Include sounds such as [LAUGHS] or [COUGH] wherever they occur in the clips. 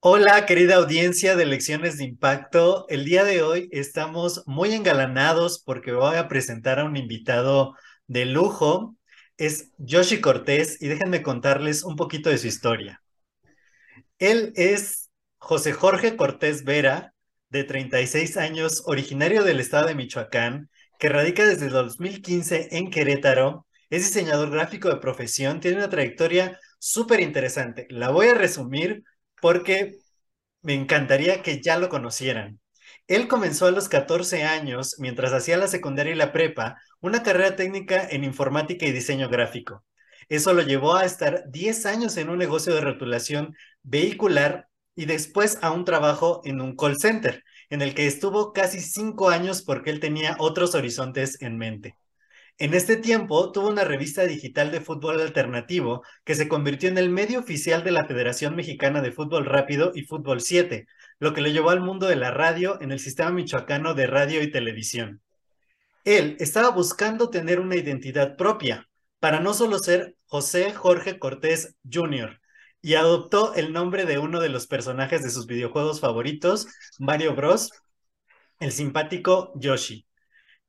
Hola, querida audiencia de Lecciones de Impacto. El día de hoy estamos muy engalanados porque voy a presentar a un invitado de lujo. Es Yoshi Cortés y déjenme contarles un poquito de su historia. Él es José Jorge Cortés Vera, de 36 años, originario del estado de Michoacán, que radica desde 2015 en Querétaro. Es diseñador gráfico de profesión, tiene una trayectoria súper interesante. La voy a resumir porque me encantaría que ya lo conocieran. Él comenzó a los 14 años, mientras hacía la secundaria y la prepa, una carrera técnica en informática y diseño gráfico. Eso lo llevó a estar 10 años en un negocio de rotulación vehicular y después a un trabajo en un call center, en el que estuvo casi 5 años porque él tenía otros horizontes en mente. En este tiempo tuvo una revista digital de fútbol alternativo que se convirtió en el medio oficial de la Federación Mexicana de Fútbol Rápido y Fútbol 7, lo que le llevó al mundo de la radio en el sistema michoacano de radio y televisión. Él estaba buscando tener una identidad propia, para no solo ser José Jorge Cortés Jr., y adoptó el nombre de uno de los personajes de sus videojuegos favoritos, Mario Bros, el simpático Yoshi,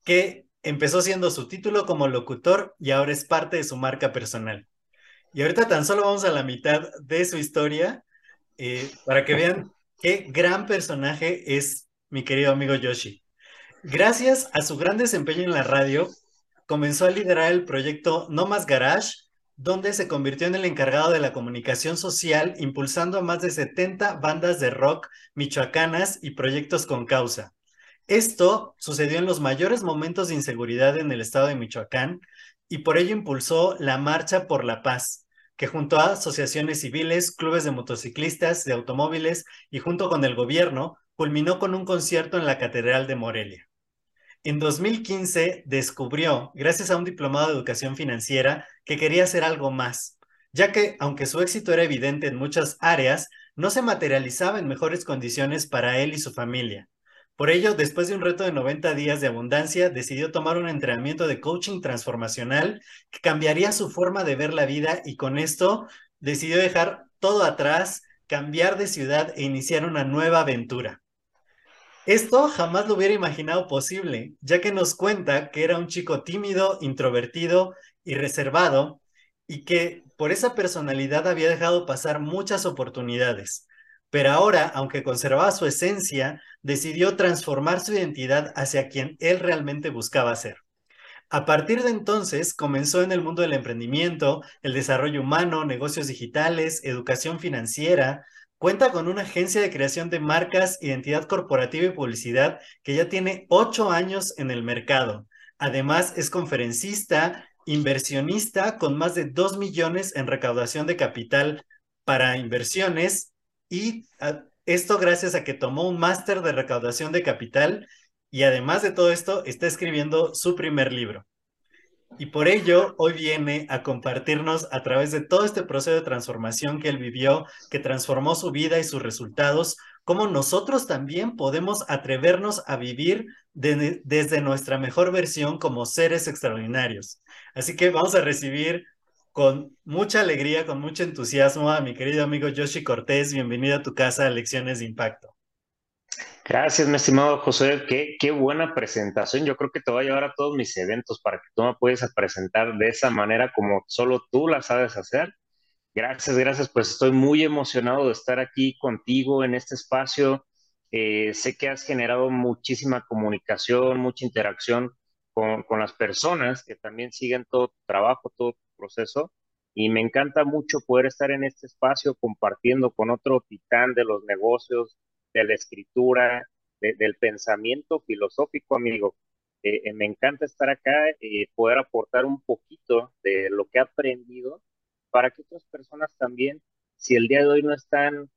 que empezó siendo su título como locutor y ahora es parte de su marca personal. Y ahorita tan solo vamos a la mitad de su historia eh, para que vean qué gran personaje es mi querido amigo Yoshi. Gracias a su gran desempeño en la radio, comenzó a liderar el proyecto No Más Garage, donde se convirtió en el encargado de la comunicación social, impulsando a más de 70 bandas de rock michoacanas y proyectos con causa. Esto sucedió en los mayores momentos de inseguridad en el estado de Michoacán y por ello impulsó la Marcha por la Paz, que junto a asociaciones civiles, clubes de motociclistas, de automóviles y junto con el gobierno, culminó con un concierto en la Catedral de Morelia. En 2015 descubrió, gracias a un diplomado de educación financiera, que quería hacer algo más, ya que, aunque su éxito era evidente en muchas áreas, no se materializaba en mejores condiciones para él y su familia. Por ello, después de un reto de 90 días de abundancia, decidió tomar un entrenamiento de coaching transformacional que cambiaría su forma de ver la vida y con esto decidió dejar todo atrás, cambiar de ciudad e iniciar una nueva aventura. Esto jamás lo hubiera imaginado posible, ya que nos cuenta que era un chico tímido, introvertido y reservado y que por esa personalidad había dejado pasar muchas oportunidades. Pero ahora, aunque conservaba su esencia, decidió transformar su identidad hacia quien él realmente buscaba ser. A partir de entonces, comenzó en el mundo del emprendimiento, el desarrollo humano, negocios digitales, educación financiera. Cuenta con una agencia de creación de marcas, identidad corporativa y publicidad que ya tiene ocho años en el mercado. Además, es conferencista, inversionista con más de dos millones en recaudación de capital para inversiones y ah, esto gracias a que tomó un máster de recaudación de capital y además de todo esto está escribiendo su primer libro. Y por ello hoy viene a compartirnos a través de todo este proceso de transformación que él vivió, que transformó su vida y sus resultados, cómo nosotros también podemos atrevernos a vivir desde nuestra mejor versión como seres extraordinarios. Así que vamos a recibir con mucha alegría, con mucho entusiasmo a mi querido amigo Yoshi Cortés. Bienvenido a tu casa, Lecciones de Impacto. Gracias, mi estimado José. Qué, qué buena presentación. Yo creo que te voy a llevar a todos mis eventos para que tú me puedas presentar de esa manera como solo tú la sabes hacer. Gracias, gracias. Pues estoy muy emocionado de estar aquí contigo en este espacio. Eh, sé que has generado muchísima comunicación, mucha interacción con, con, las personas que también siguen todo tu trabajo, todo tu proceso y me encanta mucho poder estar en este espacio compartiendo con otro titán de los negocios, de la escritura, del pensamiento filosófico, amigo. Eh, eh, me encanta estar acá y poder aportar un poquito de lo que he aprendido para que otras personas también, si el día de hoy no están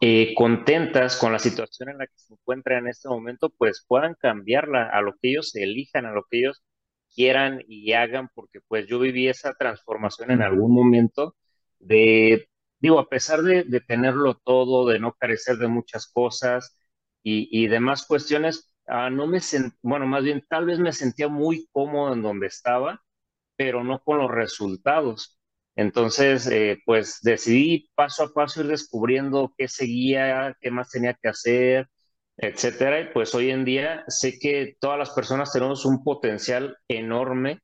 eh, contentas con la situación en la que se encuentran en este momento, pues puedan cambiarla a lo que ellos elijan, a lo que ellos quieran y hagan, porque pues yo viví esa transformación en algún momento de, digo, a pesar de, tenerlo todo, de no carecer de muchas cosas y, demás cuestiones, ah, no me sent, bueno, más bien tal vez me sentía muy cómodo en donde estaba, pero no con los resultados. Entonces, eh, pues decidí paso a paso ir descubriendo qué seguía, qué más tenía que hacer, etcétera. Y pues hoy en día sé que todas las personas tenemos un potencial enorme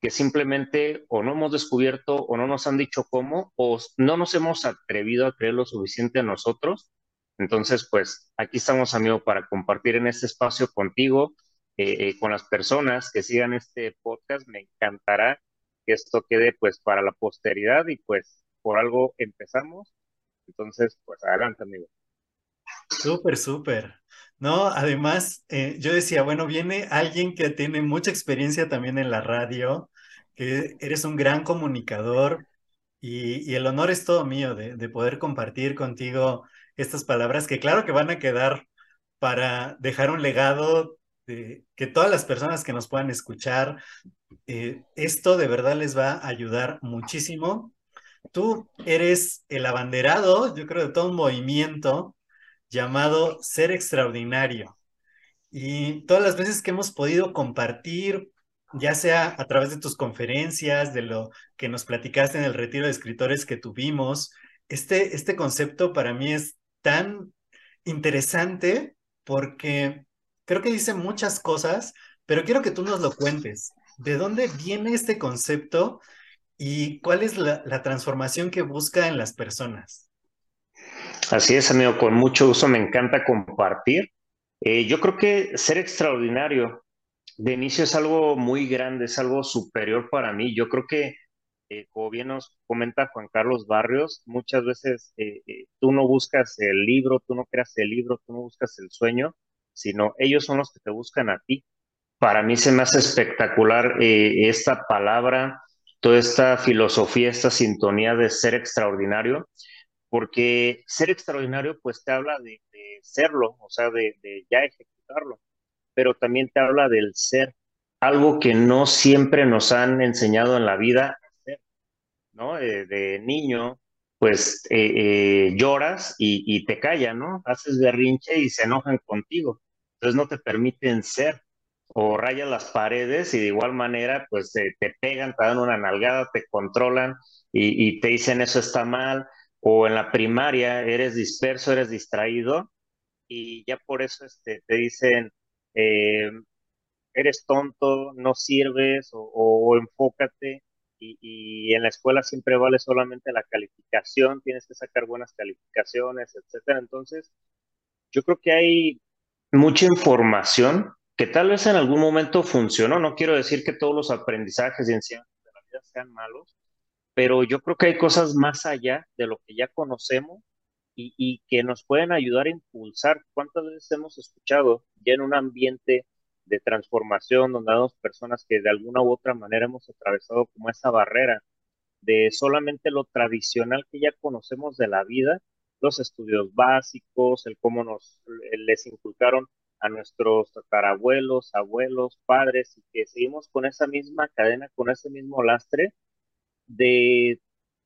que simplemente o no hemos descubierto o no nos han dicho cómo o no nos hemos atrevido a creer lo suficiente a nosotros. Entonces, pues aquí estamos, amigo, para compartir en este espacio contigo, eh, eh, con las personas que sigan este podcast. Me encantará que esto quede pues para la posteridad y pues por algo empezamos. Entonces, pues adelante, amigo. Súper, súper. No, además, eh, yo decía, bueno, viene alguien que tiene mucha experiencia también en la radio, que eres un gran comunicador y, el honor es todo mío de, de, poder compartir contigo estas palabras que claro que van a quedar para dejar un legado de que todas las personas que nos puedan escuchar, eh, esto de verdad les va a ayudar muchísimo. Tú eres el abanderado, yo creo, de todo un movimiento llamado Ser Extraordinario. Y todas las veces que hemos podido compartir, ya sea a través de tus conferencias, de lo que nos platicaste en el retiro de escritores que tuvimos, este, este concepto para mí es tan interesante porque creo que dice muchas cosas, pero quiero que tú nos lo cuentes. ¿De dónde viene este concepto y cuál es la, la transformación que busca en las personas? Así es, amigo, con mucho gusto me encanta compartir. Eh, yo creo que ser extraordinario de inicio es algo muy grande, es algo superior para mí. Yo creo que, eh, como bien nos comenta Juan Carlos Barrios, muchas veces eh, tú no buscas el libro, tú no creas el libro, tú no buscas el sueño, sino ellos son los que te buscan a ti. Para mí se me hace espectacular esta palabra, toda esta filosofía, esta sintonía de ser extraordinario porque ser extraordinario pues te habla de, serlo, o sea, de, ya ejecutarlo, pero también te habla del ser, algo que no siempre nos han enseñado en la vida a hacer, ¿no? de niño, pues eh, eh, lloras y, te callan, ¿no? Haces berrinche y se enojan contigo, entonces no te permiten ser, o rayas las paredes y de igual manera pues te pegan, te dan una nalgada, te controlan y te dicen eso está mal, o en la primaria eres disperso, eres distraído y ya por eso este, te dicen, eh, eres tonto, no sirves o, enfócate y, en la escuela siempre vale solamente la calificación, tienes que sacar buenas calificaciones, etcétera. Entonces, yo creo que hay mucha información que tal vez en algún momento funcionó. No quiero decir que todos los aprendizajes y enseñanzas de la vida sean malos, pero yo creo que hay cosas más allá de lo que ya conocemos y, que nos pueden ayudar a impulsar. ¿Cuántas veces hemos escuchado ya en un ambiente de transformación donde hay personas que de alguna u otra manera hemos atravesado como esa barrera de solamente lo tradicional que ya conocemos de la vida, los estudios básicos, el cómo nos les inculcaron a nuestros tatarabuelos, abuelos, padres, y que seguimos con esa misma cadena, con ese mismo lastre, de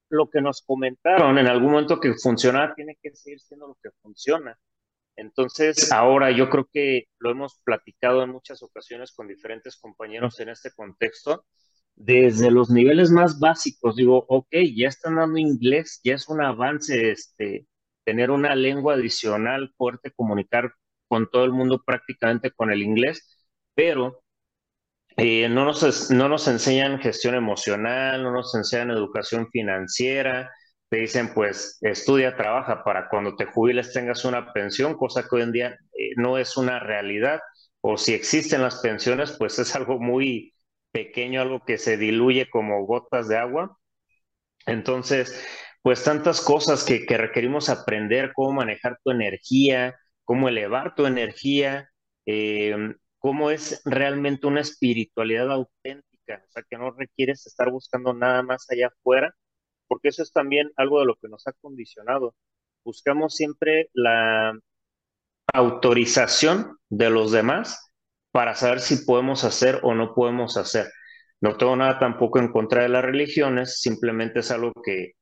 lo que nos comentaron en algún momento que funciona tiene que seguir siendo lo que funciona. Entonces, ahora yo creo que lo hemos platicado en muchas ocasiones con diferentes compañeros en este contexto, desde los niveles más básicos, digo, ok, ya están dando inglés, ya es un avance, este, tener una lengua adicional, fuerte, comunicar con todo el mundo prácticamente con el inglés, pero eh, no, nos, no nos enseñan gestión emocional, no nos enseñan educación financiera, te dicen pues estudia, trabaja para cuando te jubiles tengas una pensión, cosa que hoy en día eh, no es una realidad, o si existen las pensiones, pues es algo muy pequeño, algo que se diluye como gotas de agua. Entonces, pues tantas cosas que, que requerimos aprender, cómo manejar tu energía, cómo elevar tu energía, eh, cómo es realmente una espiritualidad auténtica, o sea, que no requieres estar buscando nada más allá afuera, porque eso es también algo de lo que nos ha condicionado. Buscamos siempre la autorización de los demás para saber si podemos hacer o no podemos hacer. No tengo nada tampoco en contra de las religiones, simplemente es algo que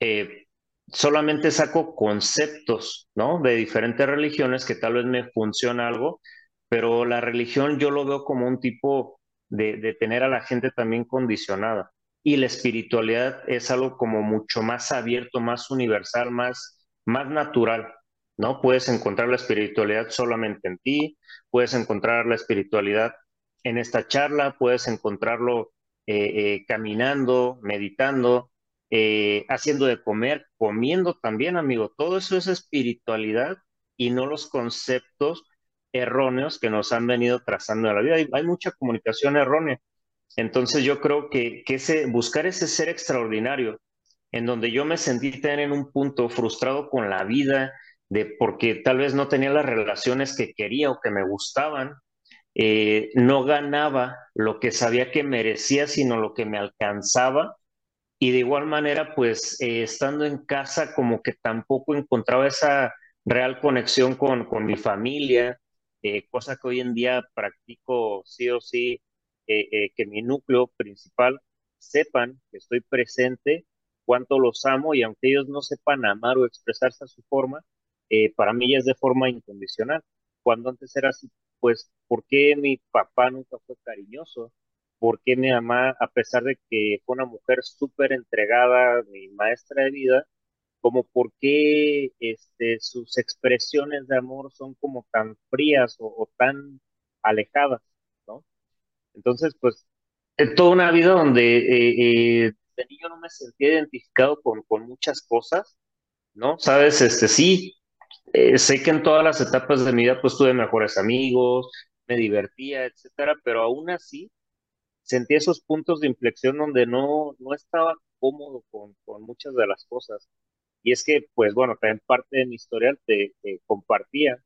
eh, solamente saco conceptos, ¿no? De diferentes religiones que tal vez me funciona algo, pero la religión yo lo veo como un tipo de, tener a la gente también condicionada. y la espiritualidad es algo como mucho más abierto, más universal, más, más natural, ¿no? Puedes encontrar la espiritualidad solamente en ti, puedes encontrar la espiritualidad en esta charla, puedes encontrarlo eh, eh, caminando, meditando, eh, haciendo de comer, comiendo también, amigo. Todo eso es espiritualidad y no los conceptos erróneos que nos han venido trazando en la vida. Hay, mucha comunicación errónea. Entonces yo creo que, que, ese, buscar ese ser extraordinario, en donde yo me sentí tener en un punto frustrado con la vida, de porque tal vez no tenía las relaciones que quería o que me gustaban, eh, no ganaba lo que sabía que merecía, sino lo que me alcanzaba. Y de igual manera, pues eh, estando en casa, como que tampoco encontraba esa real conexión con, con mi familia, eh, cosa que hoy en día practico sí o sí, que mi núcleo principal sepan que estoy presente, cuánto los amo y aunque ellos no sepan amar o expresarse a su forma, para mí ya es de forma incondicional. Cuando antes era así pues, ¿por qué mi papá nunca fue cariñoso? ¿Por qué mi mamá, a pesar de que fue una mujer súper entregada, mi maestra de vida, como por qué este, sus expresiones de amor son como tan frías o, tan alejadas, ¿no? Entonces, pues, es toda una vida donde eh, eh, niño no me sentía identificado con, con muchas cosas, ¿no? Sabes, este, sí, eh, sé que en todas las etapas de mi vida pues tuve mejores amigos, me divertía, etcétera, pero aún así sentí esos puntos de inflexión donde no, no estaba cómodo con, con muchas de las cosas. Y es que, pues bueno, también parte de mi historial te, compartía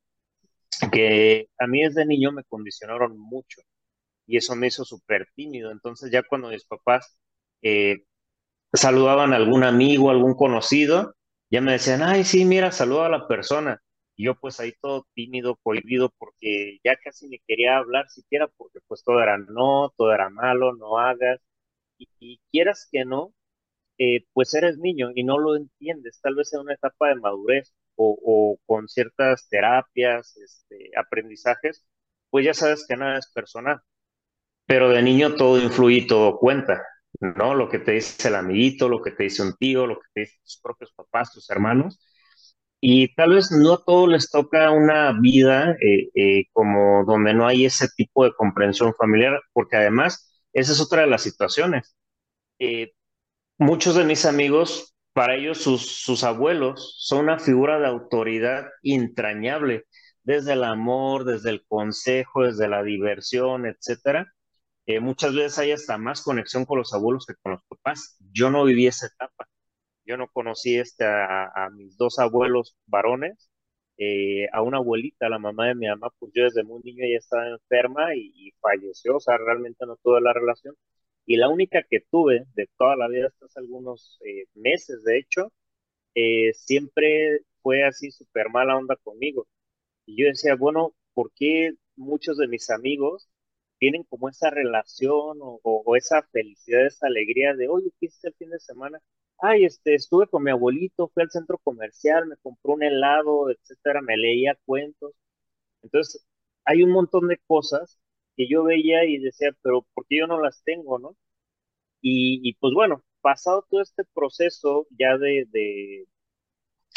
que a mí desde niño me condicionaron mucho y eso me hizo súper tímido. Entonces ya cuando mis papás eh, saludaban a algún amigo, algún conocido, ya me decían, ay, sí, mira, saluda a la persona. Y yo pues ahí todo tímido, prohibido, porque ya casi ni quería hablar siquiera, porque pues todo era no, todo era malo, no hagas. Y, quieras que no, eh, pues eres niño y no lo entiendes, tal vez en una etapa de madurez o, con ciertas terapias, este, aprendizajes, pues ya sabes que nada es personal. Pero de niño todo influye y todo cuenta. ¿no? Lo que te dice el amiguito, lo que te dice un tío, lo que te dicen tus propios papás, tus hermanos. Y tal vez no a todos les toca una vida eh, eh, como donde no hay ese tipo de comprensión familiar, porque además esa es otra de las situaciones. Muchos de mis amigos, para ellos sus, sus abuelos son una figura de autoridad entrañable, desde el amor, desde el consejo, desde la diversión, etcétera eh, muchas veces hay hasta más conexión con los abuelos que con los papás. Yo no viví esa etapa. Yo no conocí este, a, mis dos abuelos varones, eh, a una abuelita, la mamá de mi mamá, pues yo desde muy niño ya estaba enferma y, falleció, o sea, realmente no tuve la relación. Y la única que tuve de toda la vida, hasta hace algunos eh, meses, de hecho, siempre fue así súper mala onda conmigo. Y yo decía, bueno, ¿por qué muchos de mis amigos tienen como esa relación o, esa felicidad, esa alegría de, oye, ¿qué hiciste el fin de semana? Ay, este, estuve con mi abuelito, fui al centro comercial, me compró un helado, etcétera, me leía cuentos. Entonces, hay un montón de cosas que yo veía y decía, pero ¿por qué yo no las tengo, no? Y, pues bueno, pasado todo este proceso ya de, de,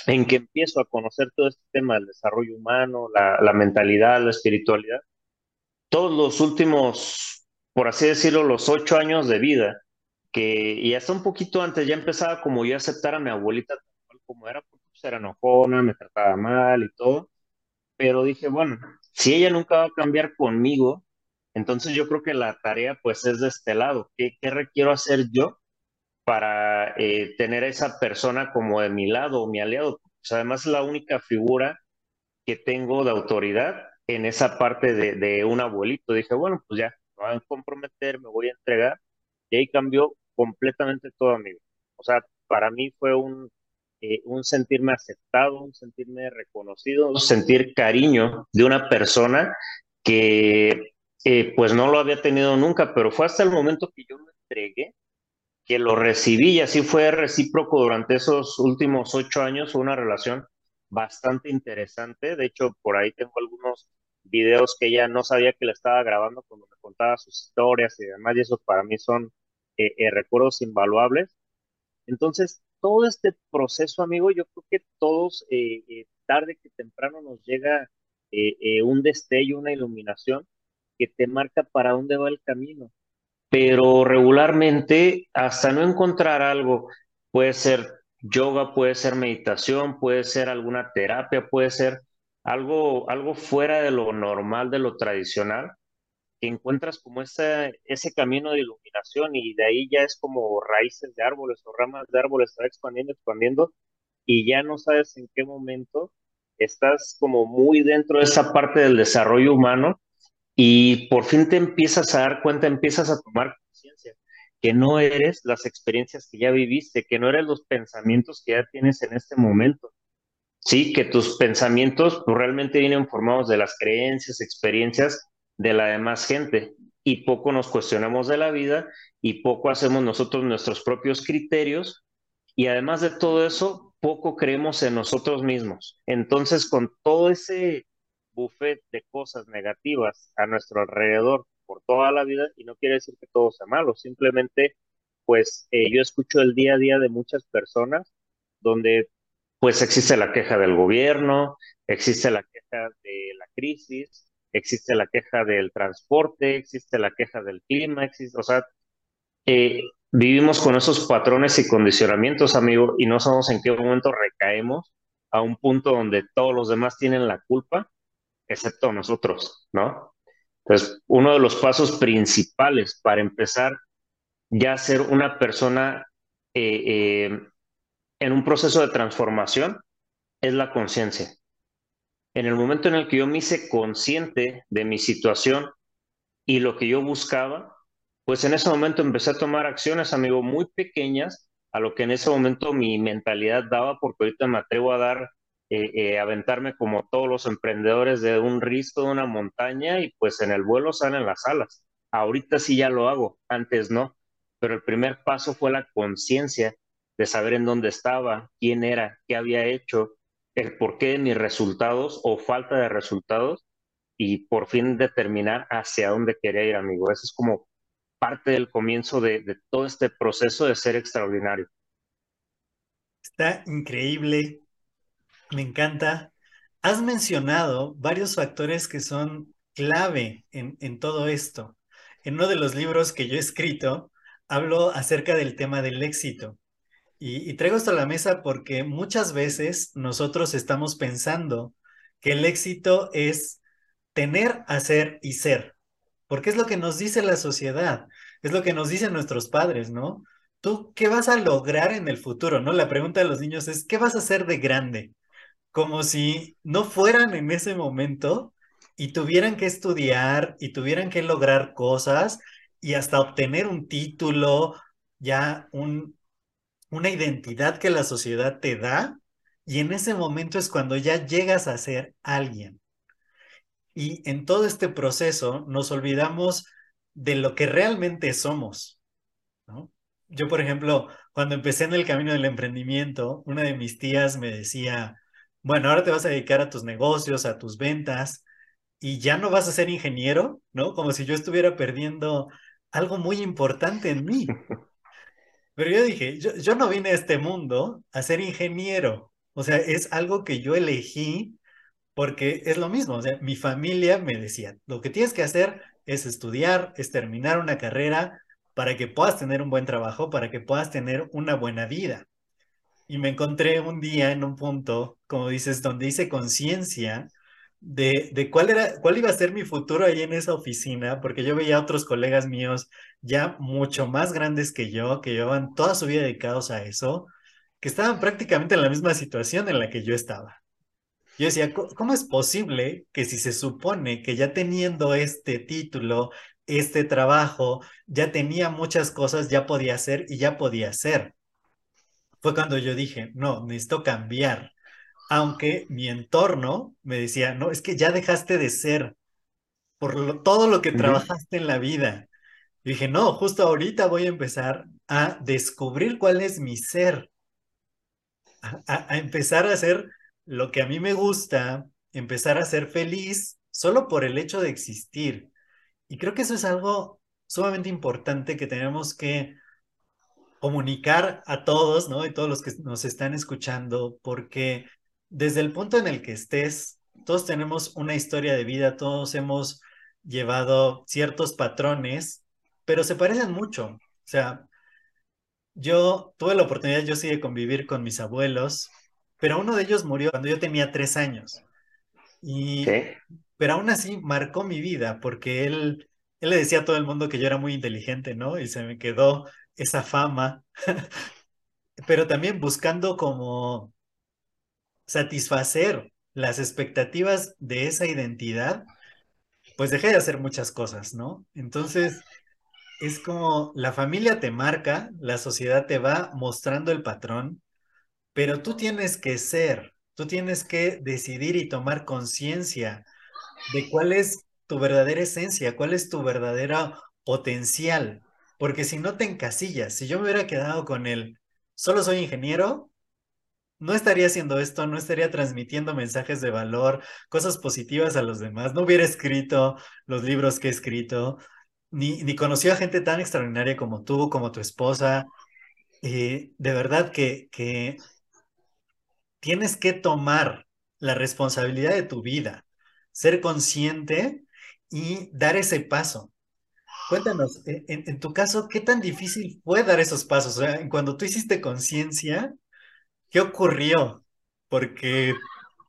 en que empiezo a conocer todo este tema del desarrollo humano, la, la mentalidad, la espiritualidad, todos los últimos, por así decirlo, los ocho años de vida, que, y hasta un poquito antes ya empezaba como yo a aceptar a mi abuelita como era, porque pues, era enojona, me trataba mal y todo, pero dije, bueno, si ella nunca va a cambiar conmigo, entonces yo creo que la tarea pues es de este lado, ¿qué, qué requiero hacer yo para eh, tener a esa persona como de mi lado o mi aliado? Pues además es la única figura que tengo de autoridad en esa parte de, un abuelito. Dije, bueno, pues ya, me voy a comprometer, me voy a entregar. Y ahí cambió completamente todo mi vida. O sea, para mí fue un, eh, un sentirme aceptado, un sentirme reconocido, un sentir cariño de una persona que eh, pues no lo había tenido nunca, pero fue hasta el momento que yo lo entregué, que lo recibí y así fue recíproco durante esos últimos ocho años, una relación bastante interesante. De hecho, por ahí tengo algunos videos que ella no sabía que le estaba grabando cuando me contaba sus historias y demás, y eso para mí son eh, eh, recuerdos invaluables. Entonces, todo este proceso, amigo, yo creo que todos, tarde que temprano nos llega un destello, una iluminación que te marca para dónde va el camino. Pero regularmente, hasta no encontrar algo, puede ser yoga, puede ser meditación, puede ser alguna terapia, puede ser algo, algo fuera de lo normal, de lo tradicional, que encuentras como ese, ese camino de iluminación y de ahí ya es como raíces de árboles o ramas de árboles, está expandiendo, expandiendo y ya no sabes en qué momento estás como muy dentro de esa parte del desarrollo humano y por fin te empiezas a dar cuenta, empiezas a tomar conciencia que no eres las experiencias que ya viviste, que no eres los pensamientos que ya tienes en este momento. Sí, que tus pensamientos pues, realmente vienen formados de las creencias, experiencias de la demás gente y poco nos cuestionamos de la vida y poco hacemos nosotros nuestros propios criterios y además de todo eso, poco creemos en nosotros mismos. Entonces, con todo ese buffet de cosas negativas a nuestro alrededor por toda la vida, y no quiere decir que todo sea malo, simplemente, pues eh, yo escucho el día a día de muchas personas donde pues existe la queja del gobierno, existe la queja de la crisis, existe la queja del transporte, existe la queja del clima, existe, o sea, eh, vivimos con esos patrones y condicionamientos, amigo, y no sabemos en qué momento recaemos a un punto donde todos los demás tienen la culpa, excepto nosotros, ¿no? Entonces, uno de los pasos principales para empezar ya a ser una persona eh, eh, en un proceso de transformación es la conciencia. En el momento en el que yo me hice consciente de mi situación y lo que yo buscaba, pues en ese momento empecé a tomar acciones, amigo, muy pequeñas a lo que en ese momento mi mentalidad daba, porque ahorita me atrevo a dar, eh, eh, aventarme como todos los emprendedores de un risco de una montaña y pues en el vuelo salen las alas. Ahorita sí ya lo hago, antes no, pero el primer paso fue la conciencia de saber en dónde estaba, quién era, qué había hecho, el porqué de mis resultados o falta de resultados y por fin determinar hacia dónde quería ir, amigo. Eso es como parte del comienzo de, de todo este proceso de ser extraordinario. Está increíble, me encanta. Has mencionado varios factores que son clave en, todo esto. En uno de los libros que yo he escrito, hablo acerca del tema del éxito. Y, traigo esto a la mesa porque muchas veces nosotros estamos pensando que el éxito es tener, hacer y ser, porque es lo que nos dice la sociedad, es lo que nos dicen nuestros padres, ¿no? ¿Tú qué vas a lograr en el futuro? ¿No? La pregunta de los niños es, ¿qué vas a hacer de grande? Como si no fueran en ese momento y tuvieran que estudiar y tuvieran que lograr cosas y hasta obtener un título, ya un, una identidad que la sociedad te da y en ese momento es cuando ya llegas a ser alguien. Y en todo este proceso nos olvidamos de lo que realmente somos. Yo, por ejemplo, cuando empecé en el camino del emprendimiento, una de mis tías me decía, bueno, ahora te vas a dedicar a tus negocios, a tus ventas, y ya no vas a ser ingeniero, ¿no? Como si yo estuviera perdiendo algo muy importante en mí. [LAUGHS] Pero yo dije, yo, no vine a este mundo a ser ingeniero. O sea, es algo que yo elegí porque es lo mismo. O sea, mi familia me decía, lo que tienes que hacer es estudiar, es terminar una carrera para que puedas tener un buen trabajo, para que puedas tener una buena vida. Y me encontré un día en un punto, como dices, donde hice conciencia de, cuál era, cuál iba a ser mi futuro ahí en esa oficina, porque yo veía a otros colegas míos ya mucho más grandes que yo, que llevaban toda su vida dedicados a eso, que estaban prácticamente en la misma situación en la que yo estaba. Yo decía, ¿cómo es posible que si se supone que ya teniendo este título, este trabajo, ya tenía muchas cosas, ya podía hacer y ya podía hacer? Fue cuando yo dije, no, necesito cambiar aunque mi entorno me decía, no, es que ya dejaste de ser por todo lo que trabajaste en la vida. Y dije, no, justo ahorita voy a empezar a descubrir cuál es mi ser, a, empezar a hacer lo que a mí me gusta, empezar a ser feliz solo por el hecho de existir. Y creo que eso es algo sumamente importante que tenemos que comunicar a todos, ¿no? Y todos los que nos están escuchando, porque desde el punto en el que estés, todos tenemos una historia de vida, todos hemos llevado ciertos patrones, pero se parecen mucho. O sea, yo tuve la oportunidad, yo sí, de convivir con mis abuelos, pero uno de ellos murió cuando yo tenía tres años. Y, pero aún así marcó mi vida porque él, él le decía a todo el mundo que yo era muy inteligente, ¿no? Y se me quedó esa fama, [LAUGHS] pero también buscando como satisfacer las expectativas de esa identidad, pues dejé de hacer muchas cosas, ¿no? Entonces, es como la familia te marca, la sociedad te va mostrando el patrón, pero tú tienes que ser, tú tienes que decidir y tomar conciencia de cuál es tu verdadera esencia, cuál es tu verdadero potencial, porque si no te encasillas, si yo me hubiera quedado con el solo soy ingeniero, no estaría haciendo esto, no estaría transmitiendo mensajes de valor, cosas positivas a los demás, no hubiera escrito los libros que he escrito, ni, ni a gente tan extraordinaria como tú, como tu esposa. Eh, de verdad que, que tienes que tomar la responsabilidad de tu vida, ser consciente y dar ese paso. Cuéntanos, en, tu caso, ¿qué tan difícil fue dar esos pasos? O sea, cuando tú hiciste conciencia, ¿qué ocurrió? Porque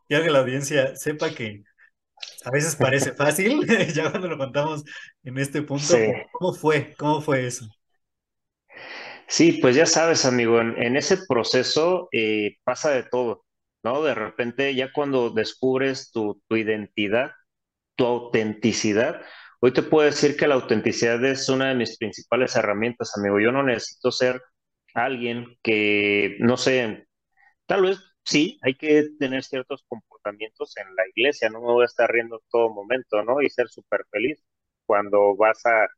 quiero que la audiencia sepa que a veces parece fácil, [LAUGHS] ya cuando lo contamos en este punto, ¿cómo fue? ¿Cómo fue eso? Sí, pues ya sabes, amigo, en, ese proceso eh, pasa de todo, ¿no? De repente, ya cuando descubres tu, tu identidad, tu autenticidad, Hoy te puedo decir que la autenticidad es una de mis principales herramientas, amigo. Yo no necesito ser alguien que, no sé, tal vez sí, hay que tener ciertos comportamientos en la iglesia, no me voy a estar riendo todo momento, ¿no? Y ser súper feliz cuando vas a,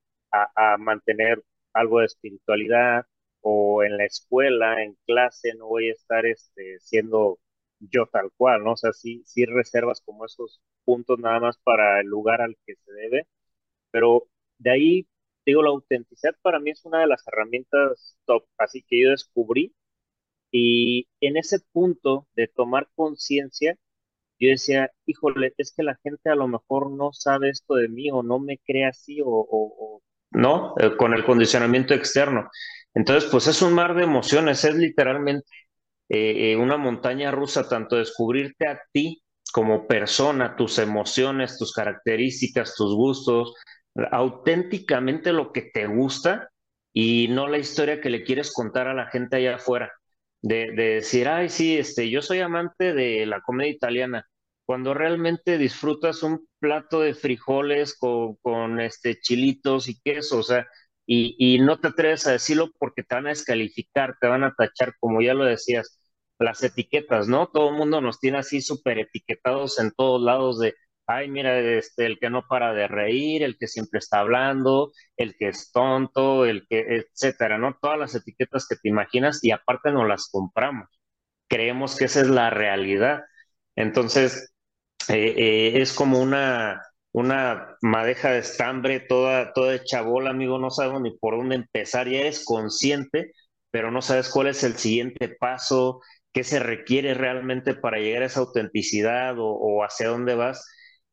mantener algo de espiritualidad o en la escuela, en clase, no voy a estar este, siendo yo tal cual, ¿no? O sea, sí, sí reservas como esos puntos nada más para el lugar al que se debe, pero de ahí, digo, la autenticidad para mí es una de las herramientas top, así que yo descubrí. Y en ese punto de tomar conciencia, yo decía, híjole, es que la gente a lo mejor no sabe esto de mí o no me cree así o, no, eh, con el condicionamiento externo. Entonces, pues es un mar de emociones, es literalmente eh, eh, una montaña rusa, tanto descubrirte a ti como persona, tus emociones, tus características, tus gustos, auténticamente lo que te gusta y no la historia que le quieres contar a la gente allá afuera. De, decir, ay, sí, este, yo soy amante de la comedia italiana, cuando realmente disfrutas un plato de frijoles con, este, chilitos y queso, o sea, y, y, no te atreves a decirlo porque te van a descalificar, te van a tachar, como ya lo decías, las etiquetas, ¿no? Todo el mundo nos tiene así súper etiquetados en todos lados de, ay, mira, este, el que no para de reír, el que siempre está hablando, el que es tonto, el que, etcétera, ¿no? Todas las etiquetas que te imaginas y aparte no las compramos. Creemos que esa es la realidad. Entonces, eh, eh, es como una, una madeja de estambre toda, toda hecha bola, amigo, no sabes ni por dónde empezar, ya eres consciente, pero no sabes cuál es el siguiente paso, qué se requiere realmente para llegar a esa autenticidad o hacia dónde vas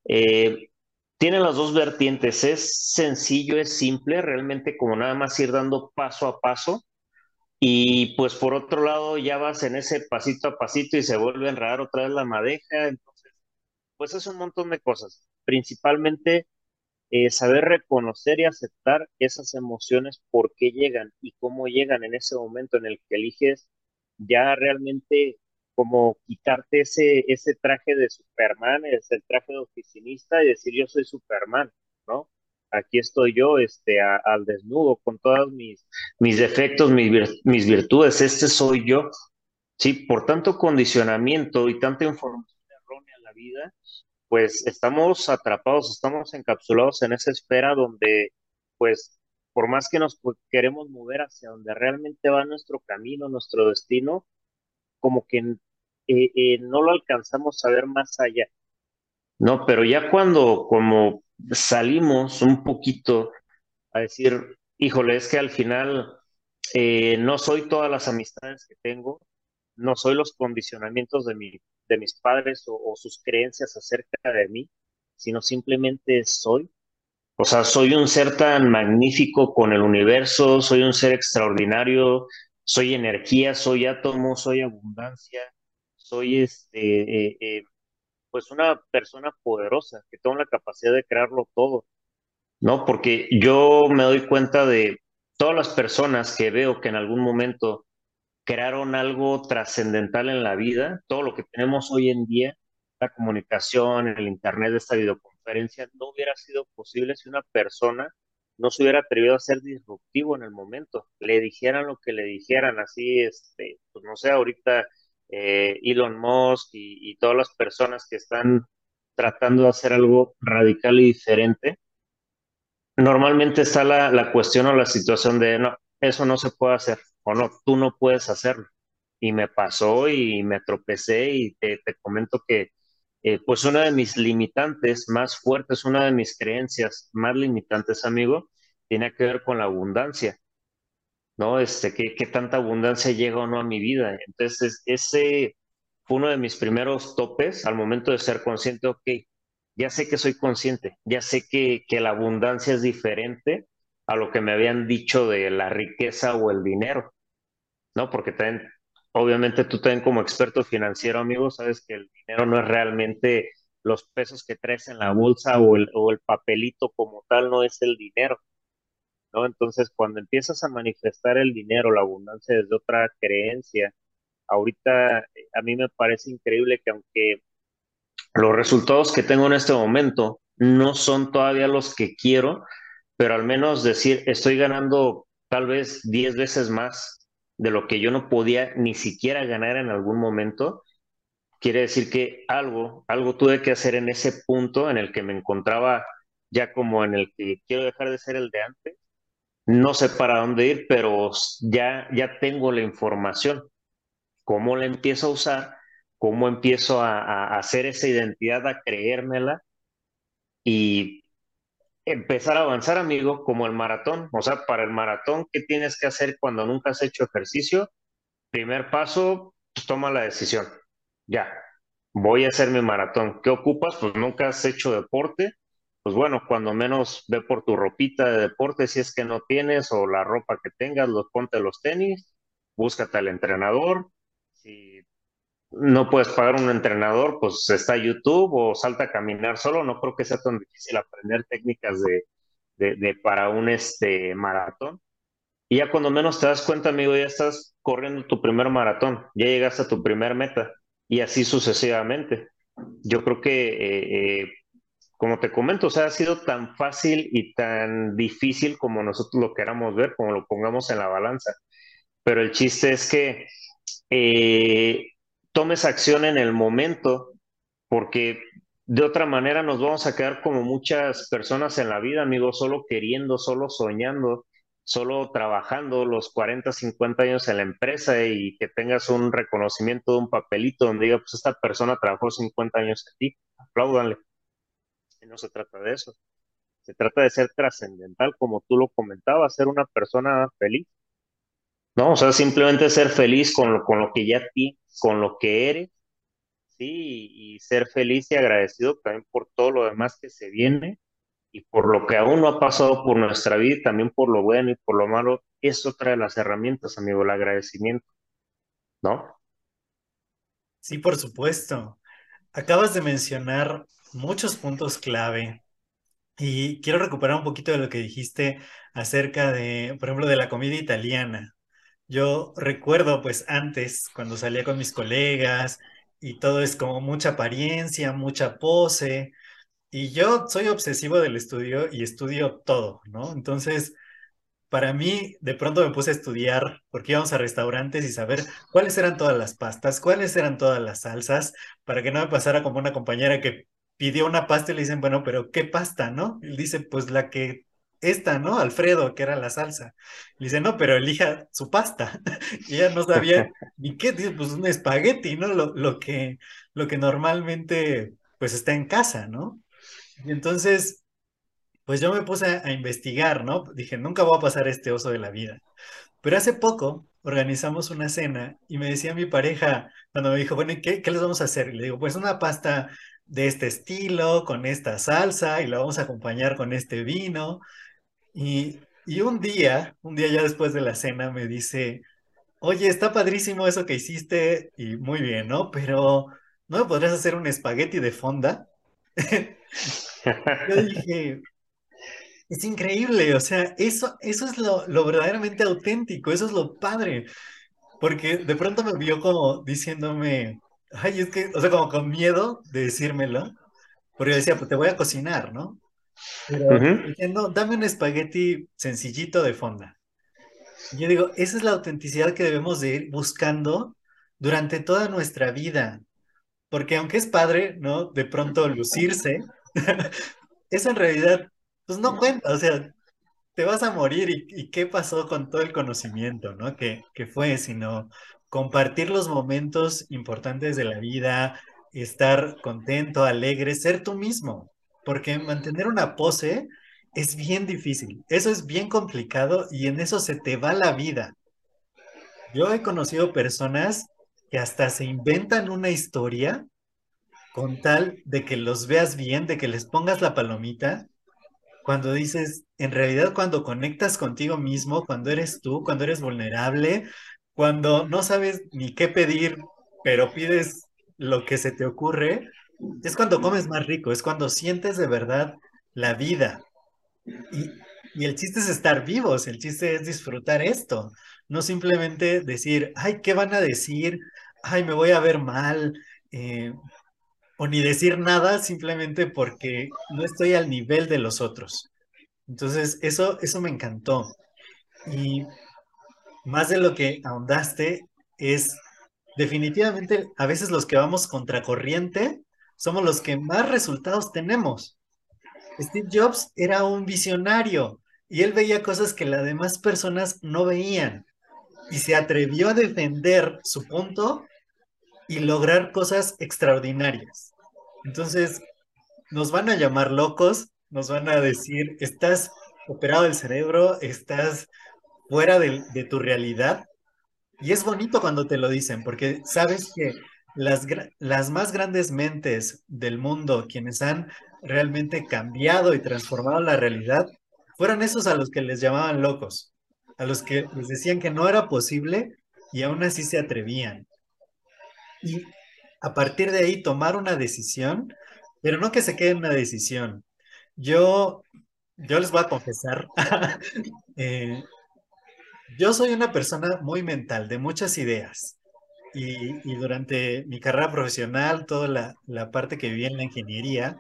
eh, tiene las dos vertientes, es sencillo, es simple, realmente como nada más ir dando paso a paso. Y pues por otro lado ya vas en ese pasito a pasito y se vuelve a enredar otra vez la madeja. Entonces, pues es un montón de cosas. Principalmente eh, saber reconocer y aceptar esas emociones, por qué llegan y cómo llegan en ese momento en el que eliges ya realmente como quitarte ese, ese traje de Superman, es el traje de oficinista y decir yo soy Superman, ¿no? Aquí estoy yo, este, al desnudo, con todos mis, mis defectos, mis, mis virtudes, este soy yo. Sí, por tanto condicionamiento y tanta información errónea en la vida, pues estamos atrapados, estamos encapsulados en esa esfera donde, pues, por más que nos queremos mover hacia donde realmente va nuestro camino, nuestro destino, como que eh, eh, no lo alcanzamos a ver más allá. No, pero ya cuando como salimos un poquito a decir, híjole, es que al final eh, no soy todas las amistades que tengo, no soy los condicionamientos de, mi, de mis padres o, sus creencias acerca de mí, sino simplemente soy. O sea, soy un ser tan magnífico con el universo, soy un ser extraordinario, soy energía, soy átomo, soy abundancia, soy este, eh, eh, pues una persona poderosa que tengo la capacidad de crearlo todo, ¿no? Porque yo me doy cuenta de todas las personas que veo que en algún momento crearon algo trascendental en la vida, todo lo que tenemos hoy en día, la comunicación, el internet, esta videoconferencia, no hubiera sido posible si una persona no se hubiera atrevido a ser disruptivo en el momento, le dijeran lo que le dijeran, así, este, pues no sé, ahorita eh, Elon Musk y, todas las personas que están tratando de hacer algo radical y diferente, normalmente está la, la cuestión o la situación de, no, eso no se puede hacer, o no, tú no puedes hacerlo. Y me pasó y me tropecé y te, te comento que eh, pues una de mis limitantes más fuertes, una de mis creencias más limitantes, amigo, tiene que ver con la abundancia, ¿no? Este, ¿qué, qué tanta abundancia llega o no a mi vida? Entonces, ese fue uno de mis primeros topes al momento de ser consciente, ok, ya sé que soy consciente, ya sé que, que la abundancia es diferente a lo que me habían dicho de la riqueza o el dinero, ¿no? Porque también, obviamente tú también como experto financiero, amigo, sabes que el dinero no es realmente los pesos que traes en la bolsa o el, o el papelito como tal, no es el dinero, ¿no? Entonces, cuando empiezas a manifestar el dinero, la abundancia desde otra creencia, ahorita a mí me parece increíble que aunque los resultados que tengo en este momento no son todavía los que quiero, pero al menos decir, estoy ganando tal vez 10 veces más de lo que yo no podía ni siquiera ganar en algún momento, quiere decir que algo, algo tuve que hacer en ese punto en el que me encontraba ya como en el que quiero dejar de ser el de antes. No sé para dónde ir, pero ya, ya tengo la información. ¿Cómo la empiezo a usar? ¿Cómo empiezo a, hacer esa identidad, a creérmela? Y empezar a avanzar, amigo, como el maratón. O sea, para el maratón, ¿qué tienes que hacer cuando nunca has hecho ejercicio? Primer paso, pues, toma la decisión. Ya, voy a hacer mi maratón. ¿Qué ocupas? Pues nunca has hecho deporte. Pues bueno, cuando menos ve por tu ropita de deporte, si es que no tienes, o la ropa que tengas, los ponte los tenis, búscate al entrenador. Si no puedes pagar un entrenador, pues está YouTube o salta a caminar solo. No creo que sea tan difícil aprender técnicas de, para un este, maratón. Y ya cuando menos te das cuenta, amigo, ya estás corriendo tu primer maratón, ya llegaste a tu primer meta y así sucesivamente. Yo creo que, eh, eh, como te comento, o sea, ha sido tan fácil y tan difícil como nosotros lo queramos ver, como lo pongamos en la balanza. Pero el chiste es que eh, tomes acción en el momento, porque de otra manera nos vamos a quedar como muchas personas en la vida, amigos, solo queriendo, solo soñando, solo trabajando los 40, 50 años en la empresa y que tengas un reconocimiento un papelito donde diga, pues esta persona trabajó 50 años en ti, apláudanle. Y no se trata de eso. Se trata de ser trascendental, como tú lo comentabas, ser una persona feliz. No, o sea, simplemente ser feliz con lo, con lo que ya ti con lo que eres, ¿sí? Y, ser feliz y agradecido también por todo lo demás que se viene y por lo que aún no ha pasado por nuestra vida y también por lo bueno y por lo malo. Es otra de las herramientas, amigo, el agradecimiento, ¿no? Sí, por supuesto. Acabas de mencionar muchos puntos clave y quiero recuperar un poquito de lo que dijiste acerca de, por ejemplo, de la comida italiana. Yo recuerdo pues antes cuando salía con mis colegas y todo es como mucha apariencia, mucha pose y yo soy obsesivo del estudio y estudio todo, ¿no? Entonces, para mí de pronto me puse a estudiar porque íbamos a restaurantes y saber cuáles eran todas las pastas, cuáles eran todas las salsas, para que no me pasara como una compañera que pidió una pasta y le dicen, bueno, pero ¿qué pasta, no? Y dice, pues la que esta, ¿no? Alfredo, que era la salsa. Le dice, no, pero elija su pasta. [LAUGHS] y ella no sabía ni qué, pues un espagueti, ¿no? Lo, lo, que, lo que normalmente, pues está en casa, ¿no? Y entonces, pues yo me puse a, investigar, ¿no? Dije, nunca voy a pasar este oso de la vida. Pero hace poco organizamos una cena y me decía mi pareja, cuando me dijo, bueno, ¿qué, qué les vamos a hacer? Y le digo, pues una pasta de este estilo, con esta salsa, y la vamos a acompañar con este vino. Y, y un día, un día ya después de la cena, me dice, oye, está padrísimo eso que hiciste y muy bien, ¿no? Pero ¿no me podrías hacer un espagueti de fonda? [LAUGHS] Yo dije, es increíble, o sea, eso, eso es lo, lo verdaderamente auténtico, eso es lo padre, porque de pronto me vio como diciéndome, ay, es que, o sea, como con miedo de decírmelo, porque yo decía, pues te voy a cocinar, ¿no? Pero diciendo, dame un espagueti sencillito de fonda. Y yo digo, esa es la autenticidad que debemos de ir buscando durante toda nuestra vida, porque aunque es padre, ¿no? De pronto lucirse, [LAUGHS] eso en realidad, pues no cuenta, o sea, te vas a morir y, qué pasó con todo el conocimiento, ¿no? Que, que fue, sino compartir los momentos importantes de la vida, estar contento, alegre, ser tú mismo, porque mantener una pose es bien difícil, eso es bien complicado y en eso se te va la vida. Yo he conocido personas que hasta se inventan una historia con tal de que los veas bien, de que les pongas la palomita, cuando dices, en realidad cuando conectas contigo mismo, cuando eres tú, cuando eres vulnerable, cuando no sabes ni qué pedir, pero pides lo que se te ocurre, es cuando comes más rico, es cuando sientes de verdad la vida. Y, y el chiste es estar vivos, el chiste es disfrutar esto, no simplemente decir, ay, ¿qué van a decir? Ay, me voy a ver mal, eh, o ni decir nada simplemente porque no estoy al nivel de los otros. Entonces, eso, eso me encantó. Y más de lo que ahondaste es definitivamente a veces los que vamos contracorriente somos los que más resultados tenemos. Steve Jobs era un visionario y él veía cosas que las demás personas no veían y se atrevió a defender su punto y lograr cosas extraordinarias. Entonces, nos van a llamar locos, nos van a decir, estás operado del cerebro, estás fuera de, de tu realidad. Y es bonito cuando te lo dicen, porque sabes que las, las más grandes mentes del mundo, quienes han realmente cambiado y transformado la realidad, fueron esos a los que les llamaban locos, a los que les decían que no era posible y aún así se atrevían. Y a partir de ahí tomar una decisión, pero no que se quede en una decisión. Yo, yo les voy a confesar, [LAUGHS] eh, yo soy una persona muy mental, de muchas ideas. Y, durante mi carrera profesional, toda la, parte que viví en la ingeniería,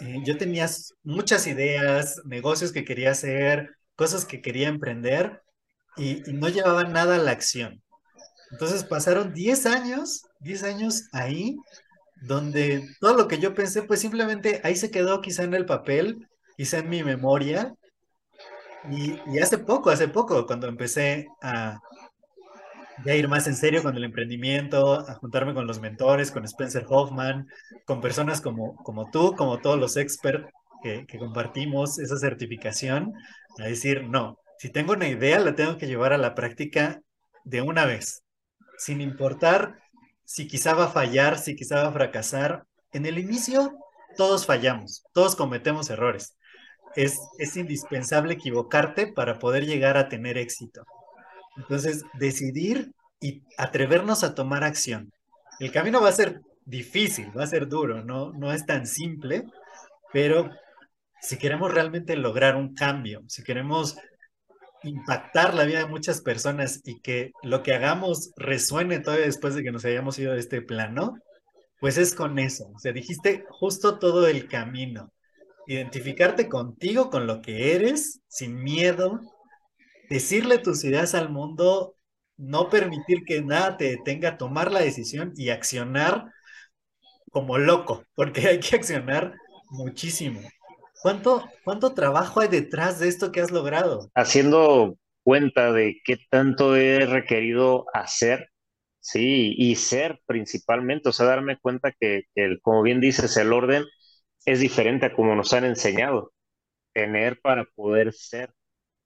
eh, yo tenía muchas ideas, negocios que quería hacer, cosas que quería emprender y, y no llevaba nada a la acción. Entonces pasaron 10 años, 10 años ahí, donde todo lo que yo pensé, pues simplemente ahí se quedó quizá en el papel, quizá en mi memoria. Y, hace poco, hace poco, cuando empecé a ir más en serio con el emprendimiento, a juntarme con los mentores, con Spencer Hoffman, con personas como, tú, como todos los experts que, que compartimos esa certificación, a decir, no, si tengo una idea, la tengo que llevar a la práctica de una vez sin importar si quizá va a fallar, si quizá va a fracasar. En el inicio todos fallamos, todos cometemos errores. Es, es indispensable equivocarte para poder llegar a tener éxito. Entonces, decidir y atrevernos a tomar acción. El camino va a ser difícil, va a ser duro, no, no es tan simple, pero si queremos realmente lograr un cambio, si queremos impactar la vida de muchas personas y que lo que hagamos resuene todavía después de que nos hayamos ido de este plano, pues es con eso. O sea, dijiste justo todo el camino. Identificarte contigo, con lo que eres, sin miedo, decirle tus ideas al mundo, no permitir que nada te detenga, tomar la decisión y accionar como loco, porque [LAUGHS] hay que accionar muchísimo. ¿Cuánto, ¿Cuánto trabajo hay detrás de esto que has logrado? Haciendo cuenta de qué tanto he requerido hacer, sí, y ser principalmente, o sea, darme cuenta que, el, como bien dices, el orden es diferente a como nos han enseñado, tener para poder ser,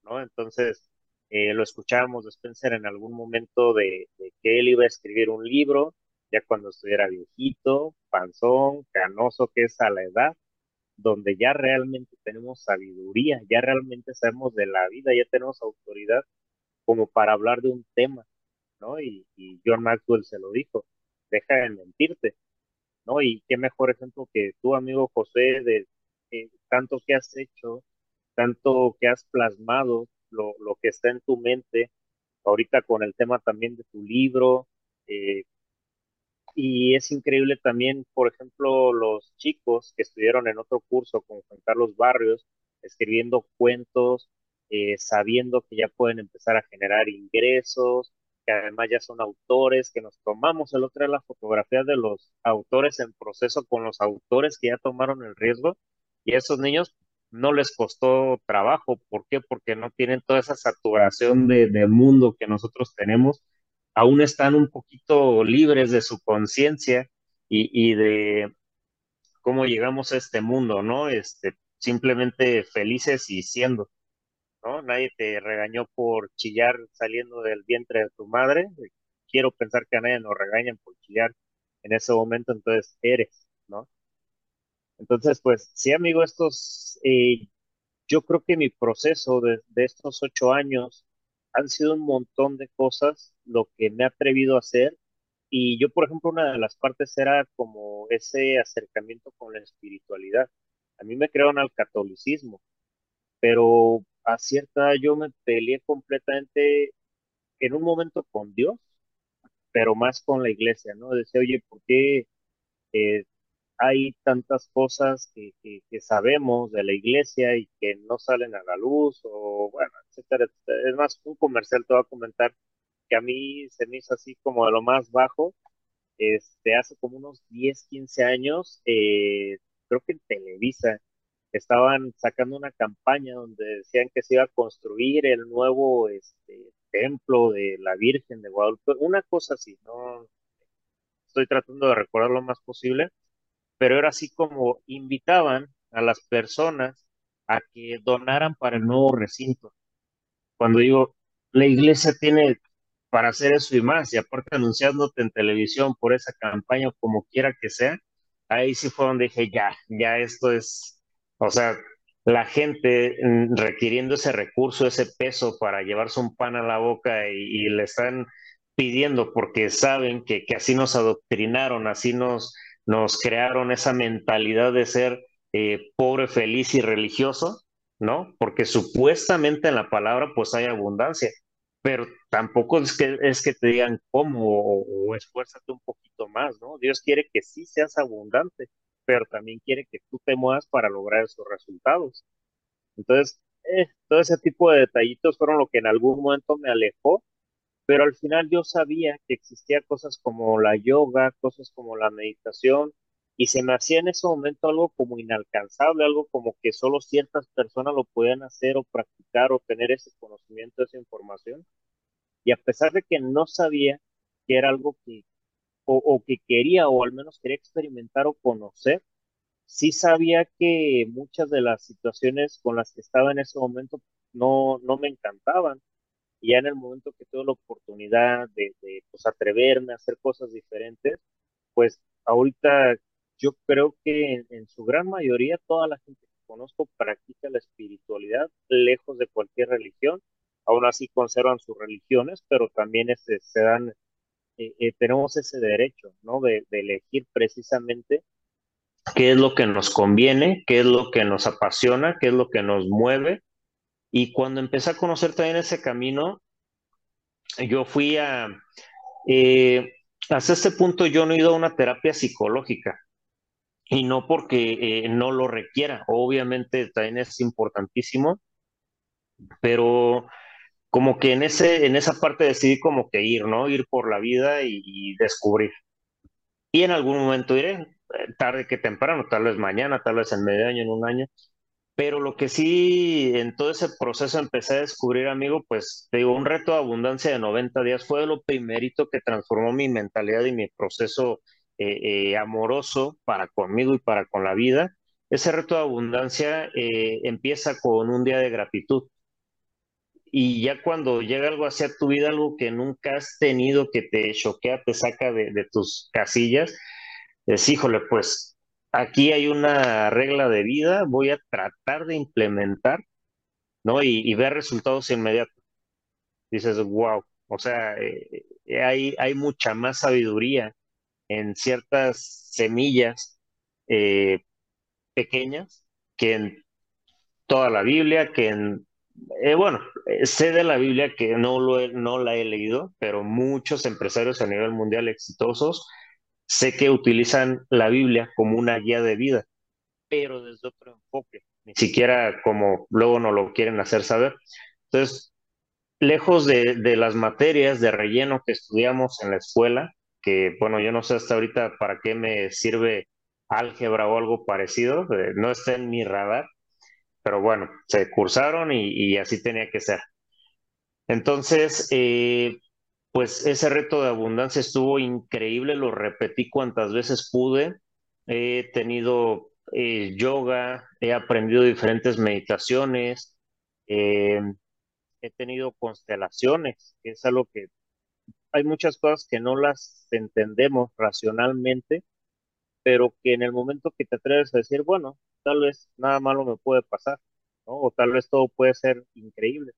¿no? Entonces, Eh, lo escuchábamos de Spencer en algún momento de, que él iba a escribir un libro, ya cuando estuviera viejito, panzón, canoso, que es a la edad, donde ya realmente tenemos sabiduría, ya realmente sabemos de la vida, ya tenemos autoridad como para hablar de un tema, ¿no? Y, John Maxwell se lo dijo, deja de mentirte, ¿no? Y qué mejor ejemplo que tu amigo José, de tanto que has hecho, tanto que has plasmado, lo, lo, que está en tu mente, ahorita con el tema también de tu libro, eh, y es increíble también, por ejemplo, los chicos que estuvieron en otro curso con Juan Carlos Barrios, escribiendo cuentos, eh, sabiendo que ya pueden empezar a generar ingresos, que además ya son autores, que nos tomamos el otro día la fotografía de los autores en proceso con los autores que ya tomaron el riesgo, y a esos niños no les costó trabajo. ¿Por qué? Porque no tienen toda esa saturación de, de mundo que nosotros tenemos aún están un poquito libres de su conciencia y, de cómo llegamos a este mundo, ¿no? Este, simplemente felices y siendo, ¿no? Nadie te regañó por chillar saliendo del vientre de tu madre. Quiero pensar que a nadie nos regañan por chillar en ese momento, entonces eres, ¿no? Entonces, pues sí, amigo, estos, eh, yo creo que mi proceso de, de estos ocho años han sido un montón de cosas lo que me he atrevido a hacer. Y yo, por ejemplo, una de las partes era como ese acercamiento con la espiritualidad. A mí me crearon al catolicismo, pero a cierta yo me peleé completamente en un momento con Dios, pero más con la iglesia, ¿no? Decía, oye, ¿por qué eh, hay tantas cosas que, que, sabemos de la iglesia y que no salen a la luz o bueno, etcétera, Es más, un comercial te va a comentar que a mí se me hizo así como de lo más bajo. Este, hace como unos 10, 15 años, eh, creo que en Televisa estaban sacando una campaña donde decían que se iba a construir el nuevo este, templo de la Virgen de Guadalupe, una cosa así, no estoy tratando de recordar lo más posible, pero era así como invitaban a las personas a que donaran para el nuevo recinto. Cuando digo, la iglesia tiene para hacer eso y más, y aparte anunciándote en televisión por esa campaña, como quiera que sea, ahí sí fue donde dije, ya, ya esto es, o sea, la gente mm, requiriendo ese recurso, ese peso para llevarse un pan a la boca y, le están pidiendo porque saben que, así nos adoctrinaron, así nos nos crearon esa mentalidad de ser eh, pobre, feliz y religioso, ¿no? Porque supuestamente en la palabra pues hay abundancia, pero tampoco es que, es que te digan cómo o, esfuérzate un poquito más, ¿no? Dios quiere que sí seas abundante, pero también quiere que tú te muevas para lograr esos resultados. Entonces, eh, todo ese tipo de detallitos fueron lo que en algún momento me alejó pero al final yo sabía que existía cosas como la yoga, cosas como la meditación, y se me hacía en ese momento algo como inalcanzable, algo como que solo ciertas personas lo podían hacer o practicar o tener ese conocimiento, esa información. Y a pesar de que no sabía que era algo que, o, o que quería, o al menos quería experimentar o conocer, sí sabía que muchas de las situaciones con las que estaba en ese momento no, no me encantaban y ya en el momento que tuve la oportunidad de, pues, atreverme a hacer cosas diferentes, pues ahorita yo creo que en, su gran mayoría toda la gente que conozco practica la espiritualidad lejos de cualquier religión. Aún así conservan sus religiones, pero también este, se dan, eh, eh, tenemos ese derecho, ¿no? De, de elegir precisamente qué es lo que nos conviene, qué es lo que nos apasiona, qué es lo que nos mueve y cuando empecé a conocer también ese camino, yo fui a... Eh, hasta este punto yo no he ido a una terapia psicológica y no porque eh, no lo requiera, obviamente también es importantísimo, pero como que en, ese, en esa parte decidí como que ir, ¿no? Ir por la vida y, descubrir. Y en algún momento iré, eh, tarde que temprano, tal vez mañana, tal vez en medio año, en un año, pero lo que sí, en todo ese proceso empecé a descubrir, amigo, pues te digo, un reto de abundancia de 90 días fue lo primerito que transformó mi mentalidad y mi proceso eh, eh, amoroso para conmigo y para con la vida. Ese reto de abundancia empieza con un día de gratitud. Y ya cuando llega algo hacia tu vida, algo que nunca has tenido, que te choquea, te saca de, tus casillas, es, híjole, pues aquí hay una regla de vida, voy a tratar de implementar, ¿no? Y, y ver resultados inmediatos. Dices, wow, o sea, eh, eh, hay, hay mucha más sabiduría en ciertas semillas eh, pequeñas que en toda la Biblia, que en, bueno, sé de la Biblia que no, lo no la he leído, pero muchos empresarios a nivel mundial exitosos sé que utilizan la Biblia como una guía de vida, pero desde otro enfoque, ni siquiera como luego no lo quieren hacer saber. Entonces, lejos de, de las materias de relleno que estudiamos en la escuela, que bueno, yo no sé hasta ahorita para qué me sirve álgebra o algo parecido, eh, no está en mi radar, pero bueno, se cursaron y, así tenía que ser. Entonces, eh, pues ese reto de abundancia estuvo increíble, lo repetí cuantas veces pude. He tenido eh, yoga, he aprendido diferentes meditaciones, eh, he tenido constelaciones, que es algo que hay muchas cosas que no las entendemos racionalmente, pero que en el momento que te atreves a decir, bueno, tal vez nada malo me puede pasar. O tal vez todo puede ser increíble.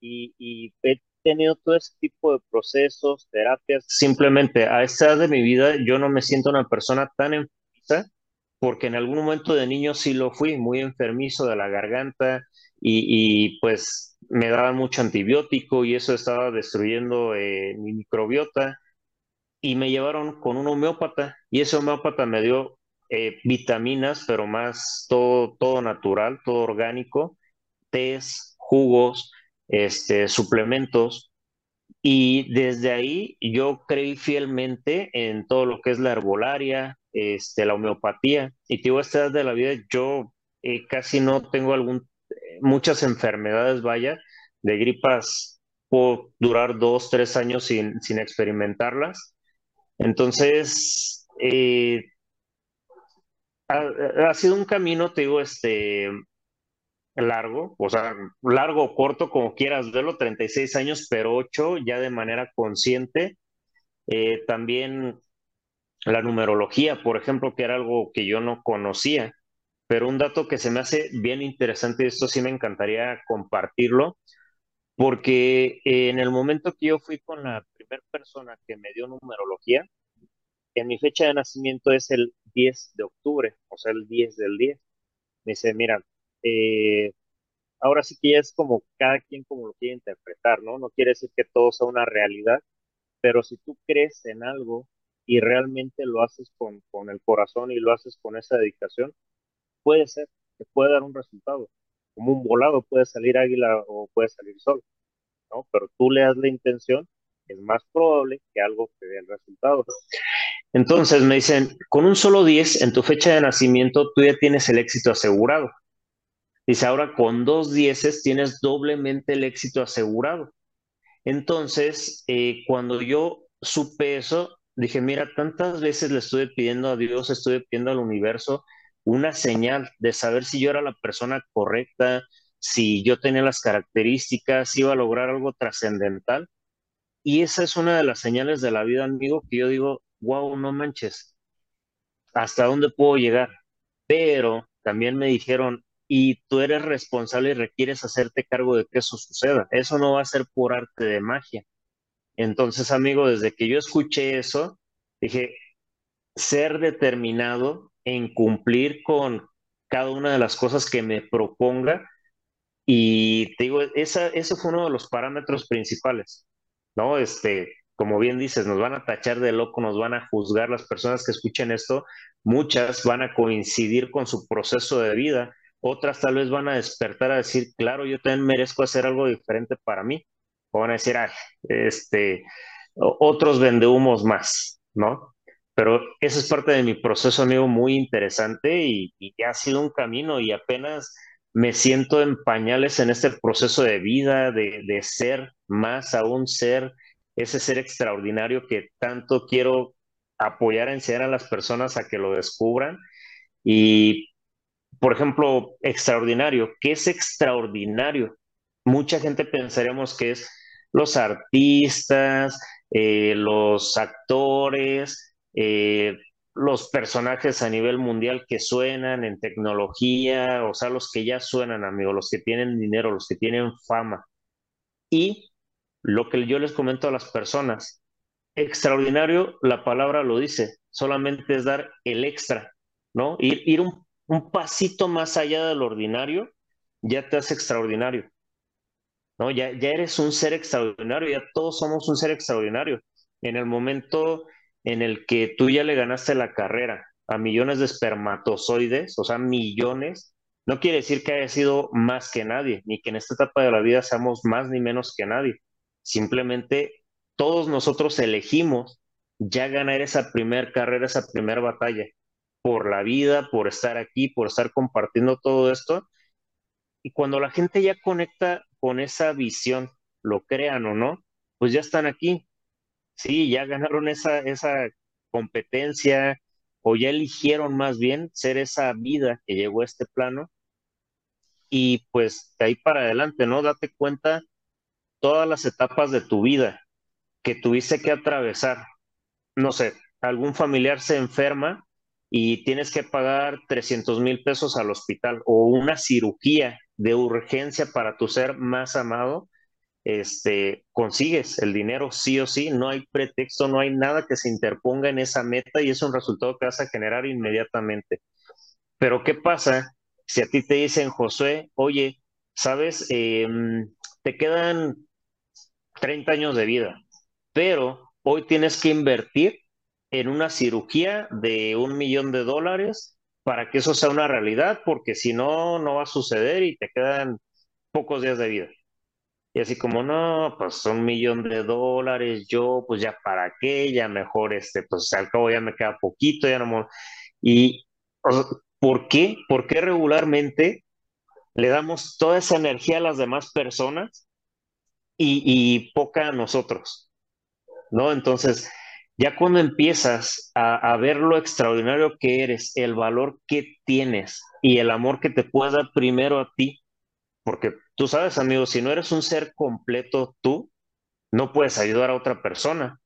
Y, y he tenido todo ese tipo de procesos, terapias. Simplemente a esta edad de mi vida yo no me siento una persona tan enfermiza porque en algún momento de niño sí lo fui, muy enfermizo de la garganta y, y pues me daban mucho antibiótico y eso estaba destruyendo eh, mi microbiota y me llevaron con un homeópata y ese homeópata me dio eh, vitaminas, pero más todo, todo natural, todo orgánico, tés, jugos, este, suplementos. Y desde ahí yo creí fielmente en todo lo que es la herbolaria, este, la homeopatía. Y digo, a esta edad de la vida yo eh, casi no tengo algún, muchas enfermedades, vaya, de gripas, puedo durar dos, tres años sin, sin experimentarlas. Entonces, eh, ha, sido un camino, te digo, este, largo, o sea, largo o corto, como quieras verlo, 36 años, pero 8 ya de manera consciente. Eh, también la numerología, por ejemplo, que era algo que yo no conocía, pero un dato que se me hace bien interesante, y esto sí me encantaría compartirlo, porque en el momento que yo fui con la primera persona que me dio numerología, en mi fecha de nacimiento es el 10 de octubre, o sea, el 10 del 10. Me dice, mira, eh, ahora sí que ya es como cada quien como lo quiere interpretar, ¿no? No quiere decir que todo sea una realidad, pero si tú crees en algo y realmente lo haces con, con el corazón y lo haces con esa dedicación, puede ser, te puede dar un resultado. Como un volado puede salir águila o puede salir sol, ¿no? Pero tú le das la intención, es más probable que algo te dé el resultado. Entonces me dicen, con un solo 10 en tu fecha de nacimiento, tú ya tienes el éxito asegurado. Dice, ahora con dos dieces tienes doblemente el éxito asegurado. Entonces, eh, cuando yo supe eso, dije, mira, tantas veces le estuve pidiendo a Dios, estuve pidiendo al universo una señal de saber si yo era la persona correcta, si yo tenía las características, si iba a lograr algo trascendental. Y esa es una de las señales de la vida, amigo, que yo digo, wow, no manches, ¿hasta dónde puedo llegar? Pero también me dijeron, y tú eres responsable y requieres hacerte cargo de que eso suceda. Eso no va a ser por arte de magia. Entonces, amigo, desde que yo escuché eso, dije, ser determinado en cumplir con cada una de las cosas que me proponga. Y te digo, esa, ese fue uno de los parámetros principales, ¿no? Este, como bien dices, nos van a tachar de loco, nos van a juzgar las personas que escuchen esto, muchas van a coincidir con su proceso de vida, otras tal vez van a despertar a decir, claro, yo también merezco hacer algo diferente para mí. O van a decir, ah, este, otros vendehumos más, ¿no? Pero eso es parte de mi proceso, amigo, muy interesante y, y ha sido un camino y apenas me siento en pañales en este proceso de vida, de, de ser más aún ser, ese ser extraordinario que tanto quiero apoyar, enseñar a las personas a que lo descubran. Y por ejemplo, extraordinario. ¿Qué es extraordinario? mucha gente pensaríamos que es los artistas, eh, los actores, eh, los personajes a nivel mundial que suenan en tecnología, o sea, los que ya suenan, amigos, los que tienen dinero, los que tienen fama. Y lo que yo les comento a las personas, extraordinario, la palabra lo dice, solamente es dar el extra, ¿no? Ir, un, pasito más allá del ordinario ya te hace extraordinario. ¿no? Ya eres un ser extraordinario, ya todos somos un ser extraordinario. En el momento en el que tú ya le ganaste la carrera a millones de espermatozoides, o sea, millones, no quiere decir que haya sido más que nadie, ni que en esta etapa de la vida seamos más ni menos que nadie. Simplemente todos nosotros elegimos ya ganar esa primer carrera, esa primera batalla, por la vida, por estar aquí, por estar compartiendo todo esto. Y cuando la gente ya conecta con esa visión, lo crean o no, pues ya están aquí. Sí, ya ganaron esa, esa competencia o ya eligieron más bien ser esa vida que llegó a este plano. Y pues de ahí para adelante, ¿no? Date cuenta todas las etapas de tu vida que tuviste que atravesar. No sé, algún familiar se enferma y tienes que pagar 300 mil pesos al hospital o una cirugía de urgencia para tu ser más amado, este, consigues el dinero sí o sí, no hay pretexto, no hay nada que se interponga en esa meta y es un resultado que vas a generar inmediatamente. Pero ¿qué pasa si a ti te dicen, Josué, oye, sabes, em, te quedan 30 años de vida, pero hoy tienes que invertir en una cirugía de un millón de dólares para que eso sea una realidad, porque si no, no va a suceder y te quedan pocos días de vida. Y así como, no, pues un millón de dólares, yo, pues ya para qué, ya mejor, este, pues al cabo ya me queda poquito, ya no. Y, ¿por qué? ¿Por qué regularmente le damos toda esa energía a las demás personas y, y poca a nosotros? ¿No? Entonces, ya cuando empiezas a, ver lo extraordinario que eres, el valor que tienes y el amor que te puedes dar primero a ti, porque tú sabes, amigo, si no eres un ser completo tú, no puedes ayudar a otra persona.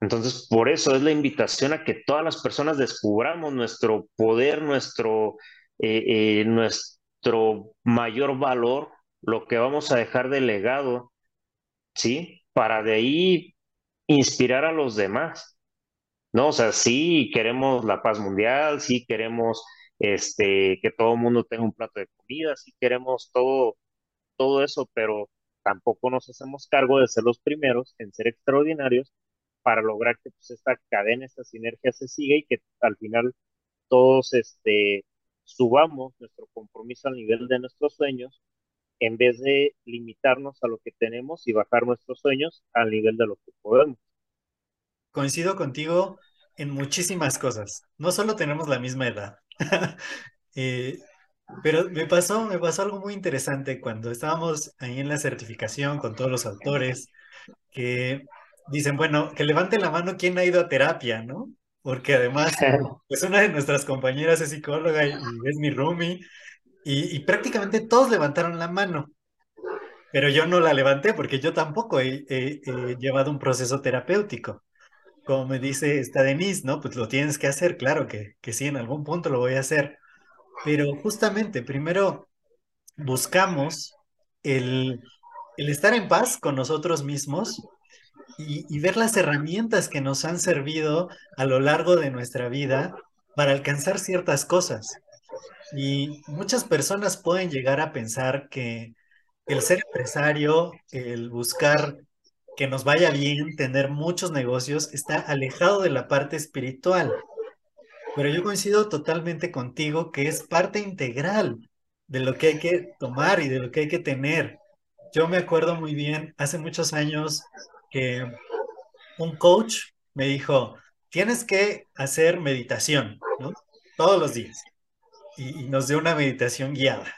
Entonces, por eso es la invitación a que todas las personas descubramos nuestro poder, nuestro, eh, eh, nuestro mayor valor, lo que vamos a dejar de legado, ¿sí? Para de ahí inspirar a los demás, ¿no? O sea, sí queremos la paz mundial, sí queremos este, que todo el mundo tenga un plato de comida, sí queremos todo, todo eso, pero tampoco nos hacemos cargo de ser los primeros en ser extraordinarios para lograr que pues, esta cadena, esta sinergia se siga y que al final todos este, subamos nuestro compromiso al nivel de nuestros sueños en vez de limitarnos a lo que tenemos y bajar nuestros sueños al nivel de lo que podemos. Coincido contigo en muchísimas cosas. No solo tenemos la misma edad, [LAUGHS] eh, pero me pasó, me pasó algo muy interesante cuando estábamos ahí en la certificación con todos los autores que dicen, bueno, que levante la mano quien ha ido a terapia, ¿no? Porque además, pues una de nuestras compañeras es psicóloga y, es mi roomie y, prácticamente todos levantaron la mano, pero yo no la levanté porque yo tampoco he, llevado un proceso terapéutico. Como me dice esta Denise, ¿no? Pues lo tienes que hacer, claro que, que sí, en algún punto lo voy a hacer. Pero justamente, primero buscamos el, el estar en paz con nosotros mismos y, y, ver las herramientas que nos han servido a lo largo de nuestra vida para alcanzar ciertas cosas. Y muchas personas pueden llegar a pensar que el ser empresario, el buscar que nos vaya bien, tener muchos negocios, está alejado de la parte espiritual. Pero yo coincido totalmente contigo que es parte integral de lo que hay que tomar y de lo que hay que tener. Yo me acuerdo muy bien, hace muchos años, que un coach me dijo, tienes que hacer meditación, ¿no? Todos los días y, nos dio una meditación guiada.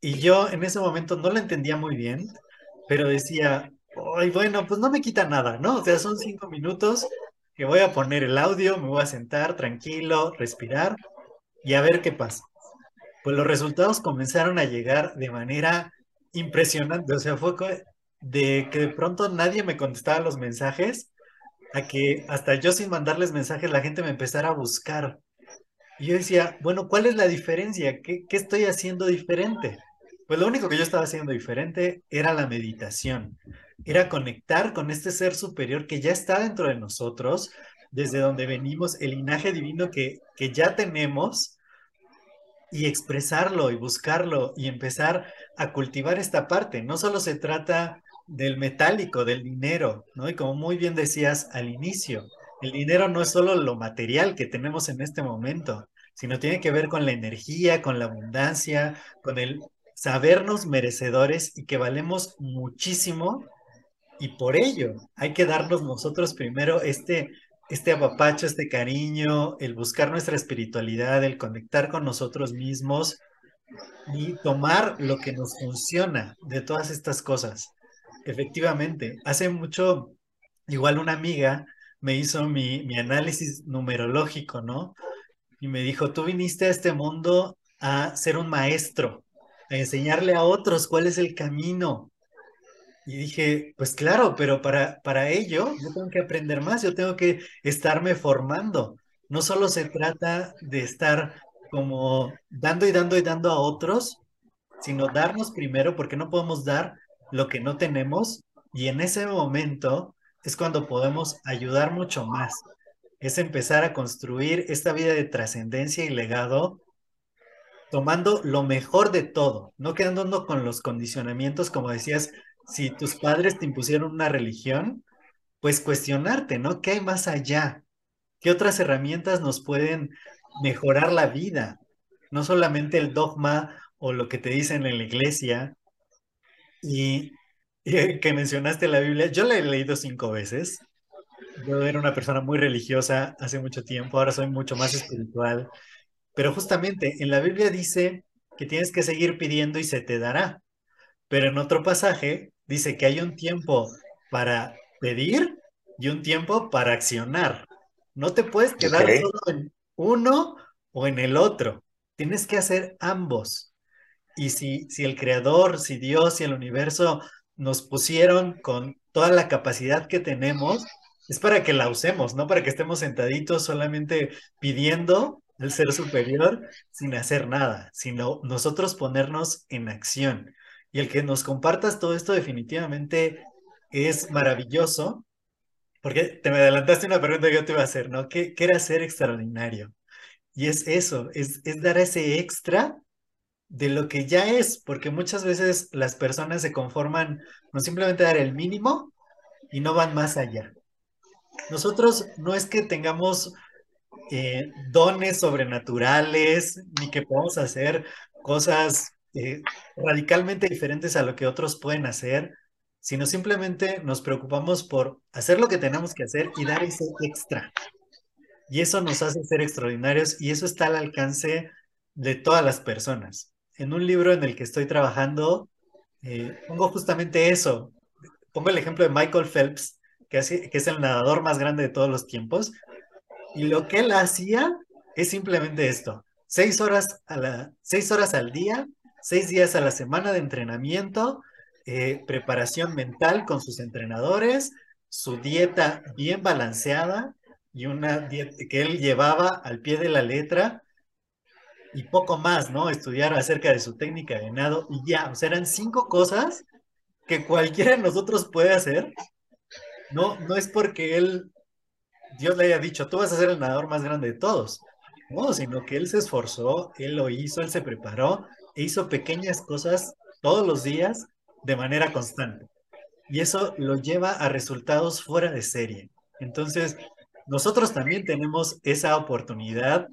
Y yo en ese momento no la entendía muy bien, pero decía, ay, bueno, pues no me quita nada, ¿no? O sea, son cinco minutos que voy a poner el audio, me voy a sentar tranquilo, respirar y a ver qué pasa. Pues los resultados comenzaron a llegar de manera impresionante, o sea, fue de que de pronto nadie me contestaba los mensajes, a que hasta yo sin mandarles mensajes la gente me empezara a buscar. Y yo decía, bueno, ¿cuál es la diferencia? ¿Qué, qué estoy haciendo diferente? Pues lo único que yo estaba haciendo diferente era la meditación, era conectar con este ser superior que ya está dentro de nosotros, desde donde venimos, el linaje divino que, que ya tenemos, y expresarlo y buscarlo y empezar a cultivar esta parte. No solo se trata del metálico, del dinero, ¿no? Y como muy bien decías al inicio, el dinero no es solo lo material que tenemos en este momento, sino tiene que ver con la energía, con la abundancia, con el sabernos merecedores y que valemos muchísimo. Y por ello hay que darnos nosotros primero este, este apapacho, este cariño, el buscar nuestra espiritualidad, el conectar con nosotros mismos y tomar lo que nos funciona de todas estas cosas. Efectivamente, hace mucho, igual una amiga me hizo mi, mi análisis numerológico, ¿no? Y me dijo, tú viniste a este mundo a ser un maestro, a enseñarle a otros cuál es el camino. Y dije, pues claro, pero para, para ello yo tengo que aprender más, yo tengo que estarme formando. No solo se trata de estar como dando y dando y dando a otros, sino darnos primero, porque no podemos dar lo que no tenemos y en ese momento es cuando podemos ayudar mucho más. Es empezar a construir esta vida de trascendencia y legado tomando lo mejor de todo, no quedándonos con los condicionamientos, como decías, si tus padres te impusieron una religión, pues cuestionarte, ¿no? ¿Qué hay más allá? ¿Qué otras herramientas nos pueden mejorar la vida? No solamente el dogma o lo que te dicen en la iglesia, y, [LAUGHS] que mencionaste la Biblia, yo la he leído cinco veces. Yo era una persona muy religiosa hace mucho tiempo, ahora soy mucho más espiritual. Pero justamente en la Biblia dice que tienes que seguir pidiendo y se te dará. Pero en otro pasaje dice que hay un tiempo para pedir y un tiempo para accionar. No te puedes quedar solo en uno o en el otro. Tienes que hacer ambos. Y si, si el creador, si Dios y el universo nos pusieron con toda la capacidad que tenemos, es para que la usemos, no para que estemos sentaditos solamente pidiendo al ser superior sin hacer nada, sino nosotros ponernos en acción. Y el que nos compartas todo esto definitivamente es maravilloso, porque te me adelantaste una pregunta que yo te iba a hacer, ¿no? ¿Qué, qué era ser extraordinario? Y es eso, es, es dar ese extra de lo que ya es, porque muchas veces las personas se conforman con simplemente dar el mínimo y no van más allá. Nosotros no es que tengamos eh, dones sobrenaturales, ni que podamos hacer cosas eh, radicalmente diferentes a lo que otros pueden hacer, sino simplemente nos preocupamos por hacer lo que tenemos que hacer y dar ese extra. Y eso nos hace ser extraordinarios y eso está al alcance de todas las personas en un libro en el que estoy trabajando, eh, pongo justamente eso. Pongo el ejemplo de Michael Phelps, que, es el nadador más grande de todos los tiempos, y lo que él hacía es simplemente esto. Seis horas, a la, seis horas al día, seis días a la semana de entrenamiento, eh, preparación mental con sus entrenadores, su dieta bien balanceada y una dieta que él llevaba al pie de la letra y poco más, ¿no? Estudiar acerca de su técnica de nado y ya, o sea, eran cinco cosas que cualquiera de nosotros puede hacer. No, no es porque él, Dios le haya dicho, tú vas a ser el nadador más grande de todos, no, sino que él se esforzó, él lo hizo, él se preparó hizo pequeñas cosas todos los días de manera constante. Y eso lo lleva a resultados fuera de serie. Entonces, nosotros también tenemos esa oportunidad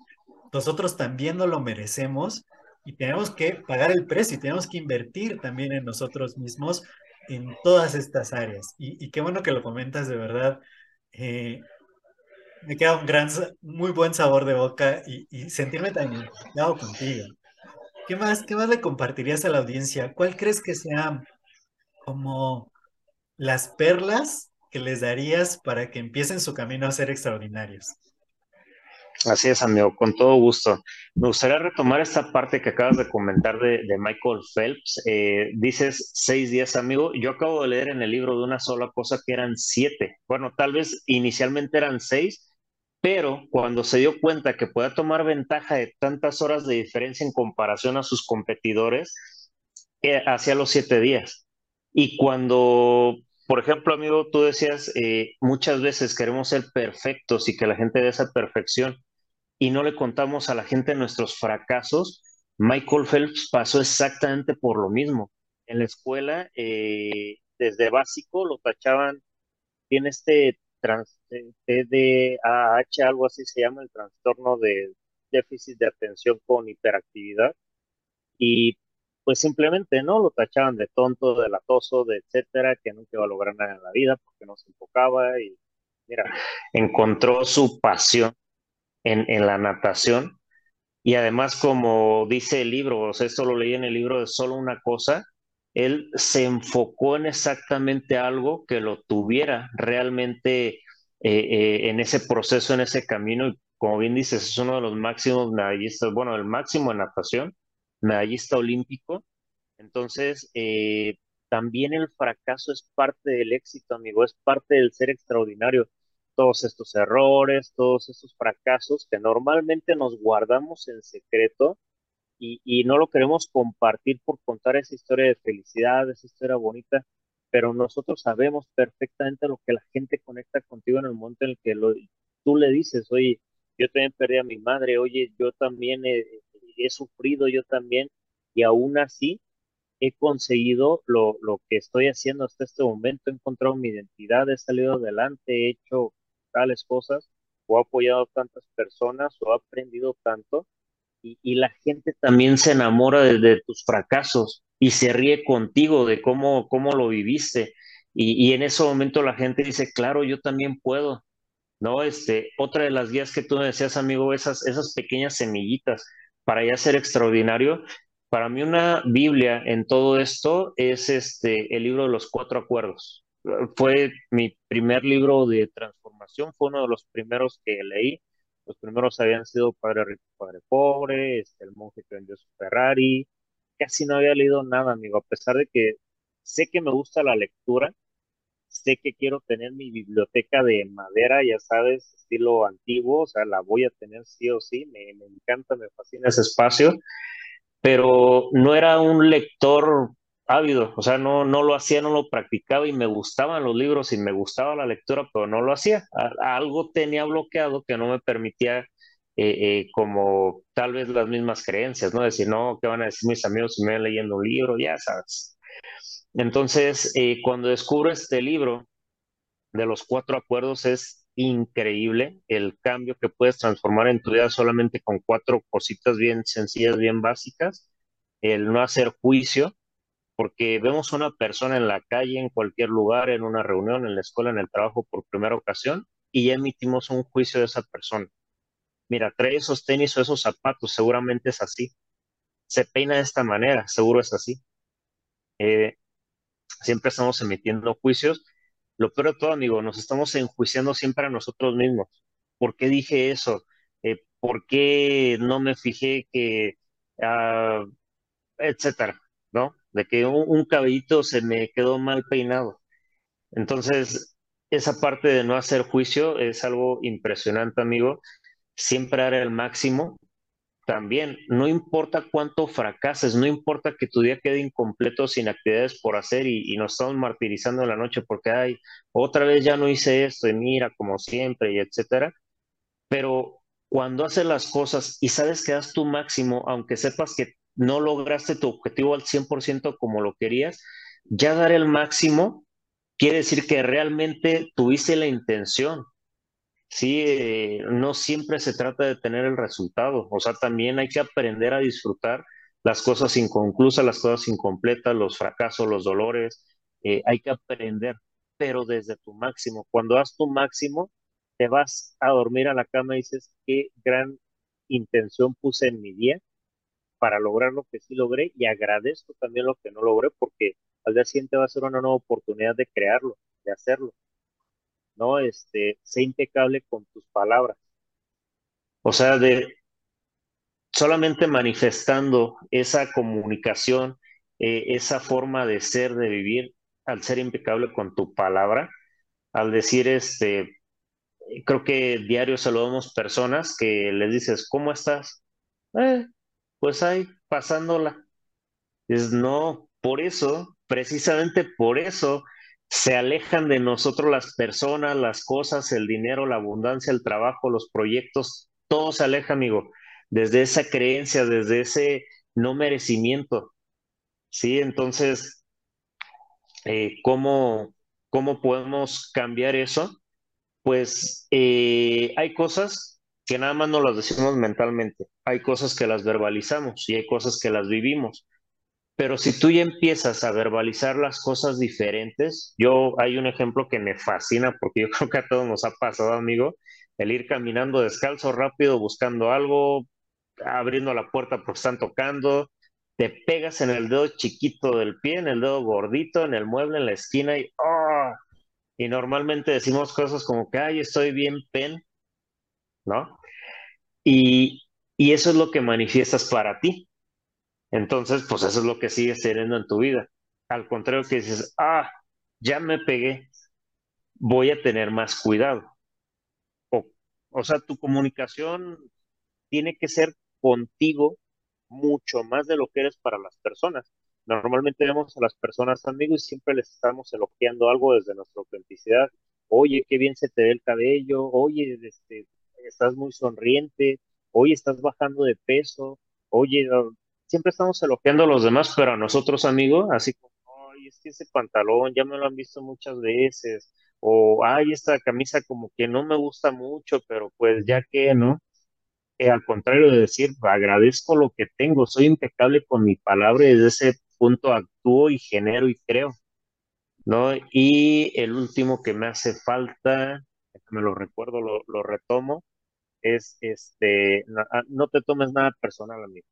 nosotros también no lo merecemos y tenemos que pagar el precio y tenemos que invertir también en nosotros mismos en todas estas áreas. Y, qué bueno que lo comentas de verdad. Eh, me queda un gran, muy buen sabor de boca y, sentirme tan identificado contigo. ¿Qué más, ¿Qué más le compartirías a la audiencia? ¿Cuál crees que sean como las perlas que les darías para que empiecen su camino a ser extraordinarios? Así es, amigo, con todo gusto. Me gustaría retomar esta parte que acabas de comentar de, Michael Phelps. Eh, dices seis días, amigo. Yo acabo de leer en el libro de una sola cosa que eran siete. Bueno, tal vez inicialmente eran seis, pero cuando se dio cuenta que podía tomar ventaja de tantas horas de diferencia en comparación a sus competidores, eh, hacía los siete días. Y cuando por ejemplo, amigo, tú decías, eh, muchas veces queremos ser perfectos y que la gente vea esa perfección y no le contamos a la gente nuestros fracasos. Michael Phelps pasó exactamente por lo mismo. En la escuela, eh, desde básico, lo tachaban, tiene este trans, TDAH, algo así se llama, el trastorno de déficit de atención con hiperactividad. Y pues simplemente, ¿no? Lo tachaban de tonto, de latoso, de etcétera, que nunca iba a lograr nada en la vida porque no se enfocaba y, mira, encontró su pasión en, en la natación y además, como dice el libro, o sea, esto lo leí en el libro de Solo una cosa, él se enfocó en exactamente algo que lo tuviera realmente eh, eh, en ese proceso, en ese camino. Y como bien dices, es uno de los máximos medallistas, bueno, el máximo en natación medallista olímpico. Entonces, eh, también el fracaso es parte del éxito, amigo, es parte del ser extraordinario. Todos estos errores, todos estos fracasos que normalmente nos guardamos en secreto y, y no lo queremos compartir por contar esa historia de felicidad, esa historia bonita, pero nosotros sabemos perfectamente lo que la gente conecta contigo en el momento en el que lo, tú le dices, oye, yo también perdí a mi madre, oye, yo también he sufrido yo también y aún así he conseguido lo, lo que estoy haciendo hasta este momento, he encontrado mi identidad, he salido adelante, he hecho tales cosas, o he apoyado a tantas personas, o he aprendido tanto, y, la gente también se enamora de, tus fracasos y se ríe contigo de cómo, cómo lo viviste. Y, y, en ese momento la gente dice, claro, yo también puedo. ¿No? Este, otra de las guías que tú me decías, amigo, esas, esas pequeñas semillitas para ya ser extraordinario. Para mí una Biblia en todo esto es este, el libro de los cuatro acuerdos. Fue mi primer libro de transformación, fue uno de los primeros que leí. Los primeros habían sido Padre Rico, Padre Pobre, este, El monje que vendió su Ferrari. Casi no había leído nada, amigo, a pesar de que sé que me gusta la lectura, sé que quiero tener mi biblioteca de madera, ya sabes, estilo antiguo, o sea, la voy a tener sí o sí, me, encanta, me fascina ese espacio, pero no era un lector ávido, o sea, no, no lo hacía, no lo practicaba y me gustaban los libros y me gustaba la lectura, pero no lo hacía. algo tenía bloqueado que no me permitía, eh, eh, como tal vez las mismas creencias, ¿no? Decir, no, ¿qué van a decir mis amigos si me ven leyendo un libro? Ya sabes. Entonces, eh, cuando descubro este libro de los cuatro acuerdos, es increíble el cambio que puedes transformar en tu vida solamente con cuatro cositas bien sencillas, bien básicas. El no hacer juicio, porque vemos a una persona en la calle, en cualquier lugar, en una reunión, en la escuela, en el trabajo por primera ocasión, y ya emitimos un juicio de esa persona. Mira, trae esos tenis o esos zapatos, seguramente es así. Se peina de esta manera, seguro es así. Eh, siempre estamos emitiendo juicios. Lo peor de todo, amigo, nos estamos enjuiciando siempre a nosotros mismos. ¿Por qué dije eso? Eh, ¿Por qué no me fijé que, uh, etcétera. De que un, cabellito se me quedó mal peinado. Entonces, esa parte de no hacer juicio es algo impresionante, amigo. Siempre dar el máximo también, no importa cuánto fracases, no importa que tu día quede incompleto sin actividades por hacer y, nos estamos martirizando en la noche porque, ay, otra vez ya no hice esto y mira, como siempre, y etcétera. Pero cuando haces las cosas y sabes que das tu máximo, aunque sepas que no lograste tu objetivo al 100% como lo querías, ya dar el máximo quiere decir que realmente tuviste la intención, sí, eh, no siempre se trata de tener el resultado, o sea, también hay que aprender a disfrutar las cosas inconclusas, las cosas incompletas, los fracasos, los dolores, eh, hay que aprender, pero desde tu máximo. Cuando das tu máximo, te vas a dormir a la cama y dices, qué gran intención puse en mi día para lograr lo que sí logré y agradezco también lo que no logré porque al día siguiente va a ser una nueva oportunidad de crearlo, de hacerlo. ¿no? Este, sé impecable con tus palabras. O sea, de solamente manifestando esa comunicación, eh, esa forma de ser, de vivir, al ser impecable con tu palabra, al decir, este, creo que diario saludamos personas que les dices, ¿cómo estás? Eh, pues ahí, pasándola. Es no, por eso, precisamente por eso, se alejan de nosotros las personas, las cosas, el dinero, la abundancia, el trabajo, los proyectos, todo se aleja, amigo, desde esa creencia, desde ese no merecimiento. Sí, entonces, eh, ¿cómo, ¿cómo podemos cambiar eso? Pues eh, hay cosas que nada más no las decimos mentalmente, hay cosas que las verbalizamos y hay cosas que las vivimos. Pero si tú ya empiezas a verbalizar las cosas diferentes, yo hay un ejemplo que me fascina porque yo [LAUGHS] creo que a todos nos ha pasado, amigo, el ir caminando descalzo rápido buscando algo, abriendo la puerta porque están tocando, te pegas en el dedo chiquito del pie, en el dedo gordito, en el mueble, en la esquina y ¡oh! Y normalmente decimos cosas como que, ay, estoy bien pen, ¿no? Y, y eso es lo que manifiestas para ti. Entonces, pues eso es lo que sigues teniendo en tu vida. Al contrario que dices, ah, ya me pegué, voy a tener más cuidado. O, o sea, tu comunicación tiene que ser contigo mucho más de lo que eres para las personas. Normalmente vemos a las personas amigos y siempre les estamos elogiando algo desde nuestra autenticidad. Oye, qué bien se te ve el cabello, oye, este, estás muy sonriente, oye, estás bajando de peso, oye, siempre estamos elogiando a los demás, pero a nosotros, amigos, así como, ay, es que ese pantalón ya me lo han visto muchas veces, o ay, esta camisa como que no me gusta mucho, pero pues ya que, ¿no? Eh, al contrario de decir, agradezco lo que tengo, soy impecable con mi palabra y desde ese punto actúo y genero y creo, ¿no? Y el último que me hace falta, me lo recuerdo, lo retomo, es este, no, ah, no te tomes nada personal, amigo.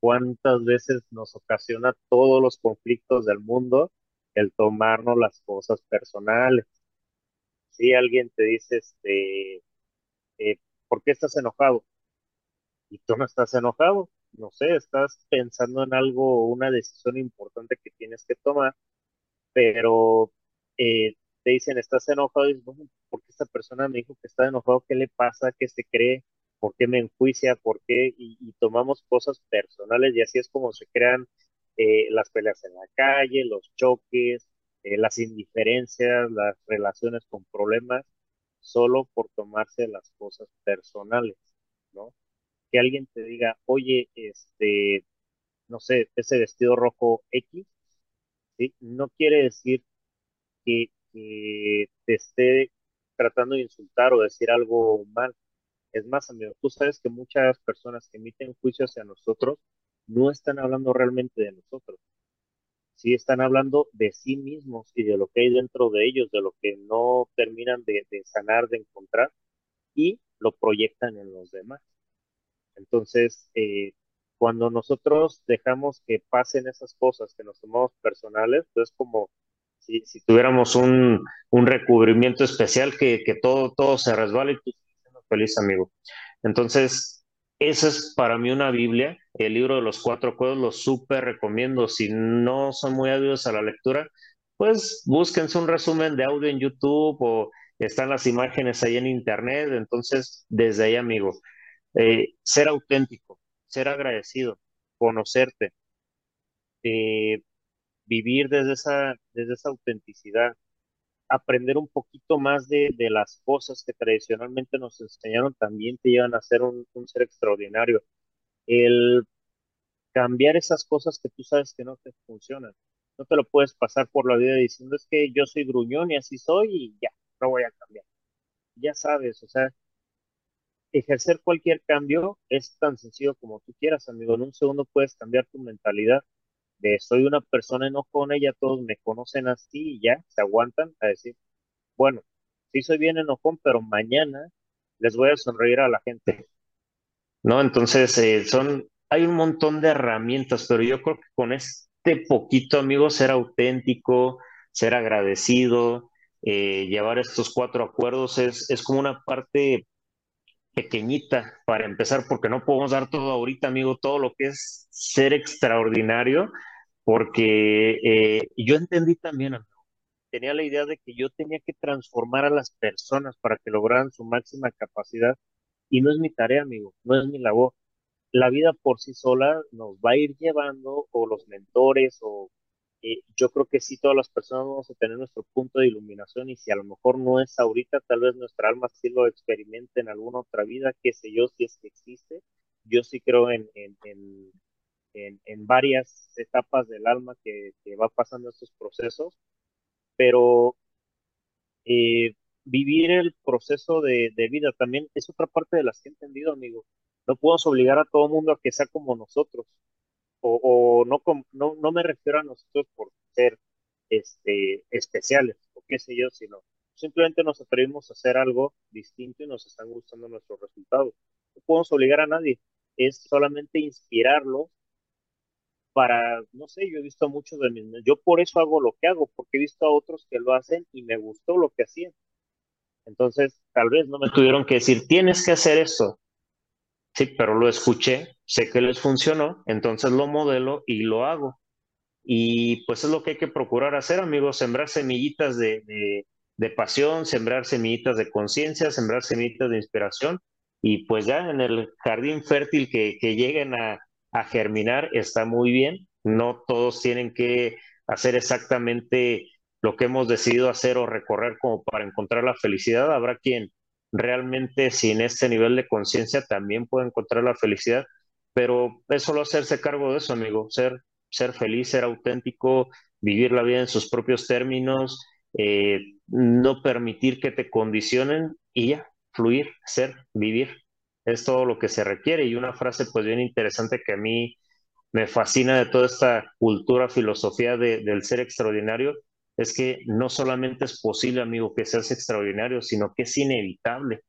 ¿Cuántas veces nos ocasiona todos los conflictos del mundo el tomarnos las cosas personales? Si alguien te dice, este, eh, ¿por qué estás enojado? Y tú no estás enojado, no sé, estás pensando en algo, una decisión importante que tienes que tomar, pero eh, te dicen, estás enojado, y dices, bueno, ¿por qué esta persona me dijo que está enojado? ¿Qué le pasa? ¿Qué se cree? ¿Por qué me enjuicia? ¿Por qué? Y, tomamos cosas personales y así es como se crean eh, las peleas en la calle, los choques, eh, las indiferencias, las relaciones con problemas solo por tomarse las cosas personales, ¿no? Que alguien te diga, oye, este, no sé, ese vestido rojo X. No quiere decir que, te esté tratando de insultar o decir algo mal. Es más, amigo, tú sabes que muchas personas que emiten juicio hacia nosotros no están hablando realmente de nosotros sí están hablando de sí mismos y de lo que hay dentro de ellos, de lo que no terminan de, sanar, de encontrar, y lo proyectan en los demás. Entonces, eh, cuando nosotros dejamos que pasen esas cosas que nos tomamos personales, pues como si, tuviéramos un, un, recubrimiento especial que, que todo, todo se resbala y tú estás feliz, amigo. Entonces, esa es para mí una Biblia. El libro de los cuatro cuerdos lo súper recomiendo. Si no son muy hábiles a la lectura, pues búsquense un resumen de audio en YouTube o están las imágenes ahí en Internet. Entonces, desde ahí, amigo, eh, ser auténtico, ser agradecido, conocerte, eh, vivir desde esa, desde esa autenticidad, aprender un poquito más de, las cosas que tradicionalmente nos enseñaron también te llevan a ser un, ser extraordinario. El cambiar esas cosas que tú sabes que no te funcionan. No te lo puedes pasar por la vida diciendo es que yo soy gruñón y así soy y ya, no voy a cambiar. Ya sabes, o sea, ejercer cualquier cambio es tan sencillo como tú quieras, amigo. En un segundo puedes cambiar tu mentalidad de soy una persona enojona, ya todos me conocen así y ya se aguantan a decir, bueno, sí soy bien enojón, pero mañana les voy a sonreír a la gente. ¿No? Entonces, eh, son, hay un montón de herramientas, pero yo creo que con este poquito, amigo, ser auténtico, ser agradecido, eh, llevar estos cuatro acuerdos es, es como una parte pequeñita para empezar, porque no podemos dar todo ahorita, amigo, todo lo que es ser extraordinario, porque eh, yo entendí también, amigo, tenía la idea de que yo tenía que transformar a las personas para que lograran su máxima capacidad, y no es mi tarea, amigo, no es mi labor. La vida por sí sola nos va a ir llevando, o los mentores, o eh, yo creo que sí, todas las personas vamos a tener nuestro punto de iluminación y si a lo mejor no es ahorita, tal vez nuestra alma sí lo experimente en alguna otra vida, qué sé yo, si es que existe. Yo sí creo en, en, en, en varias etapas del alma que, que va pasando estos procesos, pero eh, vivir el proceso de, de, vida también es otra parte de las que he entendido, amigo. No podemos obligar a todo mundo a que sea como nosotros o, no, no, no me refiero a nosotros por ser este, especiales o qué sé yo, sino simplemente nos atrevimos a hacer algo distinto y nos están gustando nuestros resultados. No podemos obligar a nadie, es solamente inspirarlos para, no sé, yo he visto muchos de mis, yo por eso hago lo que hago, porque he visto a otros que lo hacen y me gustó lo que hacían. Entonces, tal vez no me tuvieron que decir, tienes que hacer eso. Sí, pero lo escuché sé que les funcionó, entonces lo modelo y lo hago. Y pues es lo que hay que procurar hacer, amigos, sembrar semillitas de, de, pasión, sembrar semillitas de conciencia, sembrar semillitas de inspiración. Y pues ya en el jardín fértil que, que lleguen a, a germinar está muy bien. No todos tienen que hacer exactamente lo que hemos decidido hacer o recorrer como para encontrar la felicidad. Habrá quien realmente sin este nivel de conciencia también puede encontrar la felicidad pero es solo hacerse cargo de eso, amigo, ser, ser feliz, ser auténtico, vivir la vida en sus propios términos, eh, no permitir que te condicionen y ya, fluir, ser, vivir. Es todo lo que se requiere. Y una frase pues bien interesante que a mí me fascina de toda esta cultura, filosofía del ser extraordinario, es que no solamente es posible, amigo, que seas extraordinario, sino que es inevitable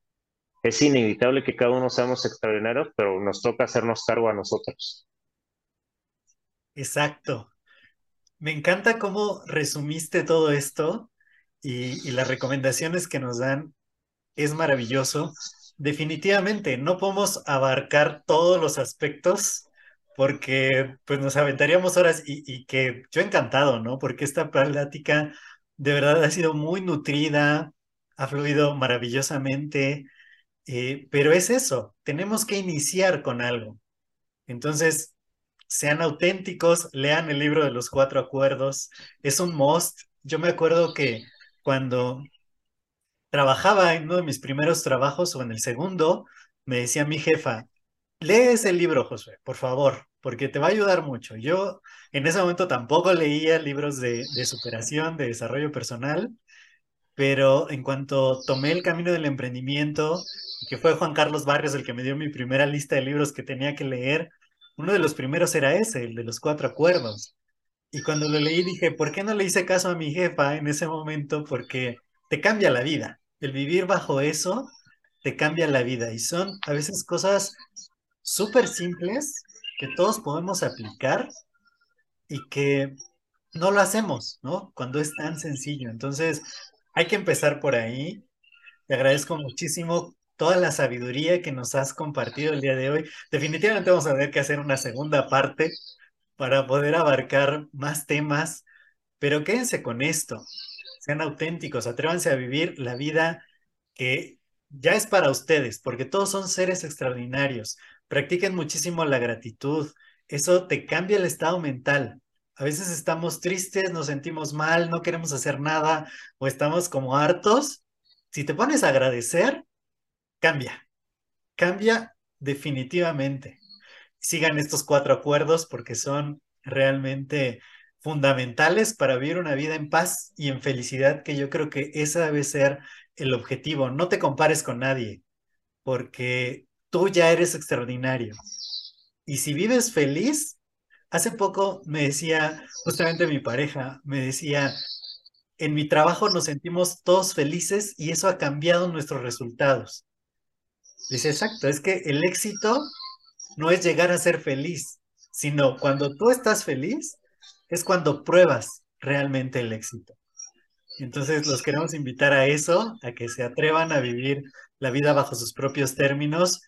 es inevitable que cada uno seamos extraordinarios, pero nos toca hacernos cargo a nosotros. Exacto. Me encanta cómo resumiste todo esto y, las recomendaciones que nos dan. Es maravilloso. Definitivamente, no podemos abarcar todos los aspectos porque pues nos aventaríamos horas y, que yo encantado, ¿no? Porque esta plática de verdad ha sido muy nutrida, ha fluido maravillosamente eh, pero es eso, tenemos que iniciar con algo. Entonces, sean auténticos, lean el libro de los cuatro acuerdos, es un must. Yo me acuerdo que cuando trabajaba en uno de mis primeros trabajos o en el segundo, me decía mi jefa, lee ese libro, Josué, por favor, porque te va a ayudar mucho. Yo en ese momento tampoco leía libros de, de superación, de desarrollo personal, pero en cuanto tomé el camino del emprendimiento, que fue Juan Carlos Barrios el que me dio mi primera lista de libros que tenía que leer, uno de los primeros era ese, el de los cuatro acuerdos. Y cuando lo leí dije, ¿por qué no le hice caso a mi jefa en ese momento? Porque te cambia la vida. El vivir bajo eso te cambia la vida. Y son a veces cosas súper simples que todos podemos aplicar y que no lo hacemos, ¿no? Cuando es tan sencillo. Entonces, hay que empezar por ahí. Te agradezco muchísimo toda la sabiduría que nos has compartido el día de hoy. Definitivamente vamos a tener que hacer una segunda parte para poder abarcar más temas, pero quédense con esto, sean auténticos, atrévanse a vivir la vida que ya es para ustedes, porque todos son seres extraordinarios. Practiquen muchísimo la gratitud, eso te cambia el estado mental. A veces estamos tristes, nos sentimos mal, no queremos hacer nada o estamos como hartos. Si te pones a agradecer, cambia, cambia definitivamente. Sigan estos cuatro acuerdos porque son realmente fundamentales para vivir una vida en paz y en felicidad, que yo creo que ese debe ser el objetivo. No te compares con nadie, porque tú ya eres extraordinario. Y si vives feliz, hace poco me decía, justamente mi pareja, me decía, en mi trabajo nos sentimos todos felices y eso ha cambiado nuestros resultados. Dice, exacto, es que el éxito no es llegar a ser feliz, sino cuando tú estás feliz, es cuando pruebas realmente el éxito. Entonces los queremos invitar a eso, a que se atrevan a vivir la vida bajo sus propios términos.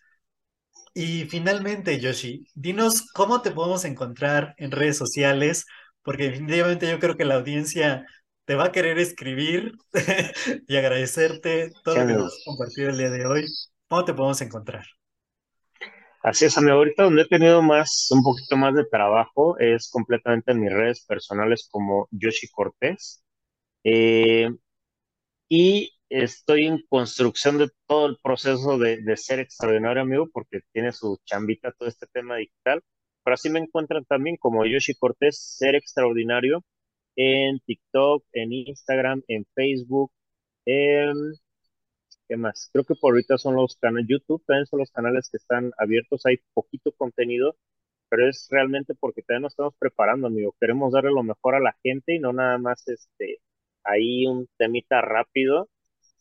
Y finalmente, Yoshi, dinos cómo te podemos encontrar en redes sociales, porque definitivamente yo creo que la audiencia te va a querer escribir [LAUGHS] y agradecerte todo lo que nos has compartido el día de hoy. ¿Cómo te podemos encontrar? Así es, amigo. Ahorita donde he tenido más, un poquito más de trabajo es completamente en mis redes personales como Yoshi Cortés. Eh, y estoy en construcción de todo el proceso de, ser extraordinario, amigo, porque tiene su chambita todo este tema digital. Pero así me encuentran también como Yoshi Cortés, ser extraordinario en TikTok, en Instagram, en Facebook. En, ¿Qué más? Creo que por ahorita son los canales, YouTube también son los canales que están abiertos, hay poquito contenido, pero es realmente porque todavía nos estamos preparando, amigo. Queremos darle lo mejor a la gente y no nada más este ahí un temita rápido,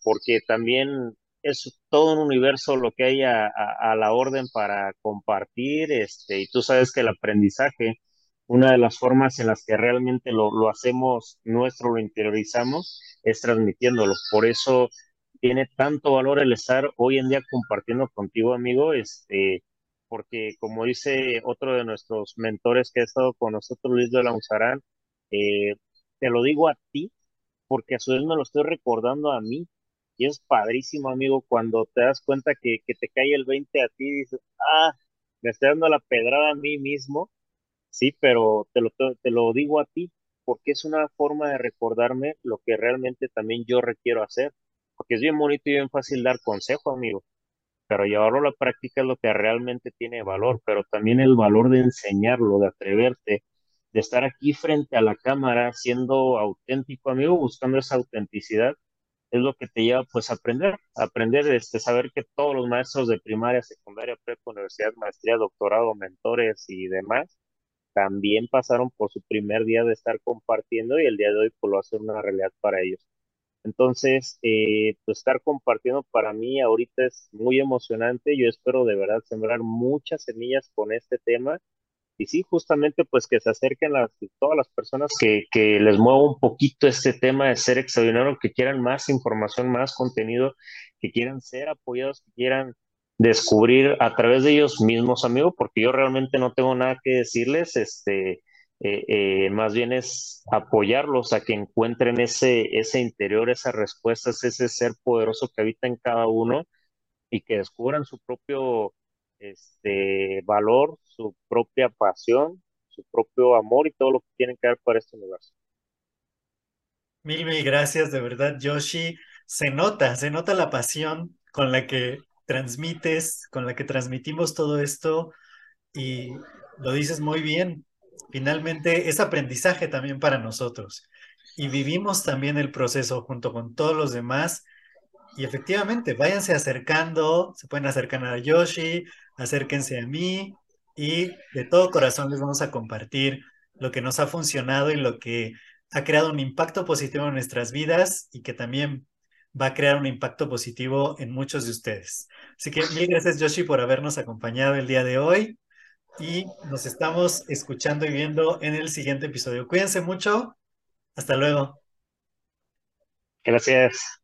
porque también es todo un universo lo que hay a, la orden para compartir, este, y tú sabes que el aprendizaje, una de las formas en las que realmente lo, lo hacemos nuestro, lo interiorizamos, es transmitiéndolo. Por eso tiene tanto valor el estar hoy en día compartiendo contigo, amigo, este, porque como dice otro de nuestros mentores que ha estado con nosotros, Luis de la eh, te lo digo a ti, porque a su vez me lo estoy recordando a mí. Y es padrísimo, amigo, cuando te das cuenta que, te cae el 20 a ti y dices, ah, me estoy dando la pedrada a mí mismo. Sí, pero te lo, te lo digo a ti, porque es una forma de recordarme lo que realmente también yo requiero hacer. Porque es bien bonito y bien fácil dar consejo, amigo, pero llevarlo a la práctica es lo que realmente tiene valor, pero también el valor de enseñarlo, de atreverte, de estar aquí frente a la cámara siendo auténtico, amigo, buscando esa autenticidad, es lo que te lleva pues a aprender, a aprender, este, saber que todos los maestros de primaria, secundaria, prepa, universidad, maestría, doctorado, mentores y demás, también pasaron por su primer día de estar compartiendo y el día de hoy pues lo hace una realidad para ellos. Entonces, eh, pues estar compartiendo para mí ahorita es muy emocionante. Yo espero de verdad sembrar muchas semillas con este tema y sí, justamente pues que se acerquen a todas las personas que, que les mueva un poquito este tema de ser extraordinario, que quieran más información, más contenido, que quieran ser apoyados, que quieran descubrir a través de ellos mismos, amigo, porque yo realmente no tengo nada que decirles, este, eh, eh, más bien es apoyarlos a que encuentren ese, ese interior, esas respuestas, ese ser poderoso que habita en cada uno y que descubran su propio este, valor, su propia pasión, su propio amor y todo lo que tienen que dar para este universo. Mil, mil gracias, de verdad, Yoshi. Se nota, se nota la pasión con la que transmites, con la que transmitimos todo esto y lo dices muy bien. Finalmente es aprendizaje también para nosotros y vivimos también el proceso junto con todos los demás y efectivamente, váyanse acercando, se pueden acercar a Yoshi, acérquense a mí y de todo corazón les vamos a compartir lo que nos ha funcionado y lo que ha creado un impacto positivo en nuestras vidas y que también va a crear un impacto positivo en muchos de ustedes. Así que mil gracias Yoshi por habernos acompañado el día de hoy y nos estamos escuchando y viendo en el siguiente episodio. Cuídense mucho. Hasta luego. Gracias.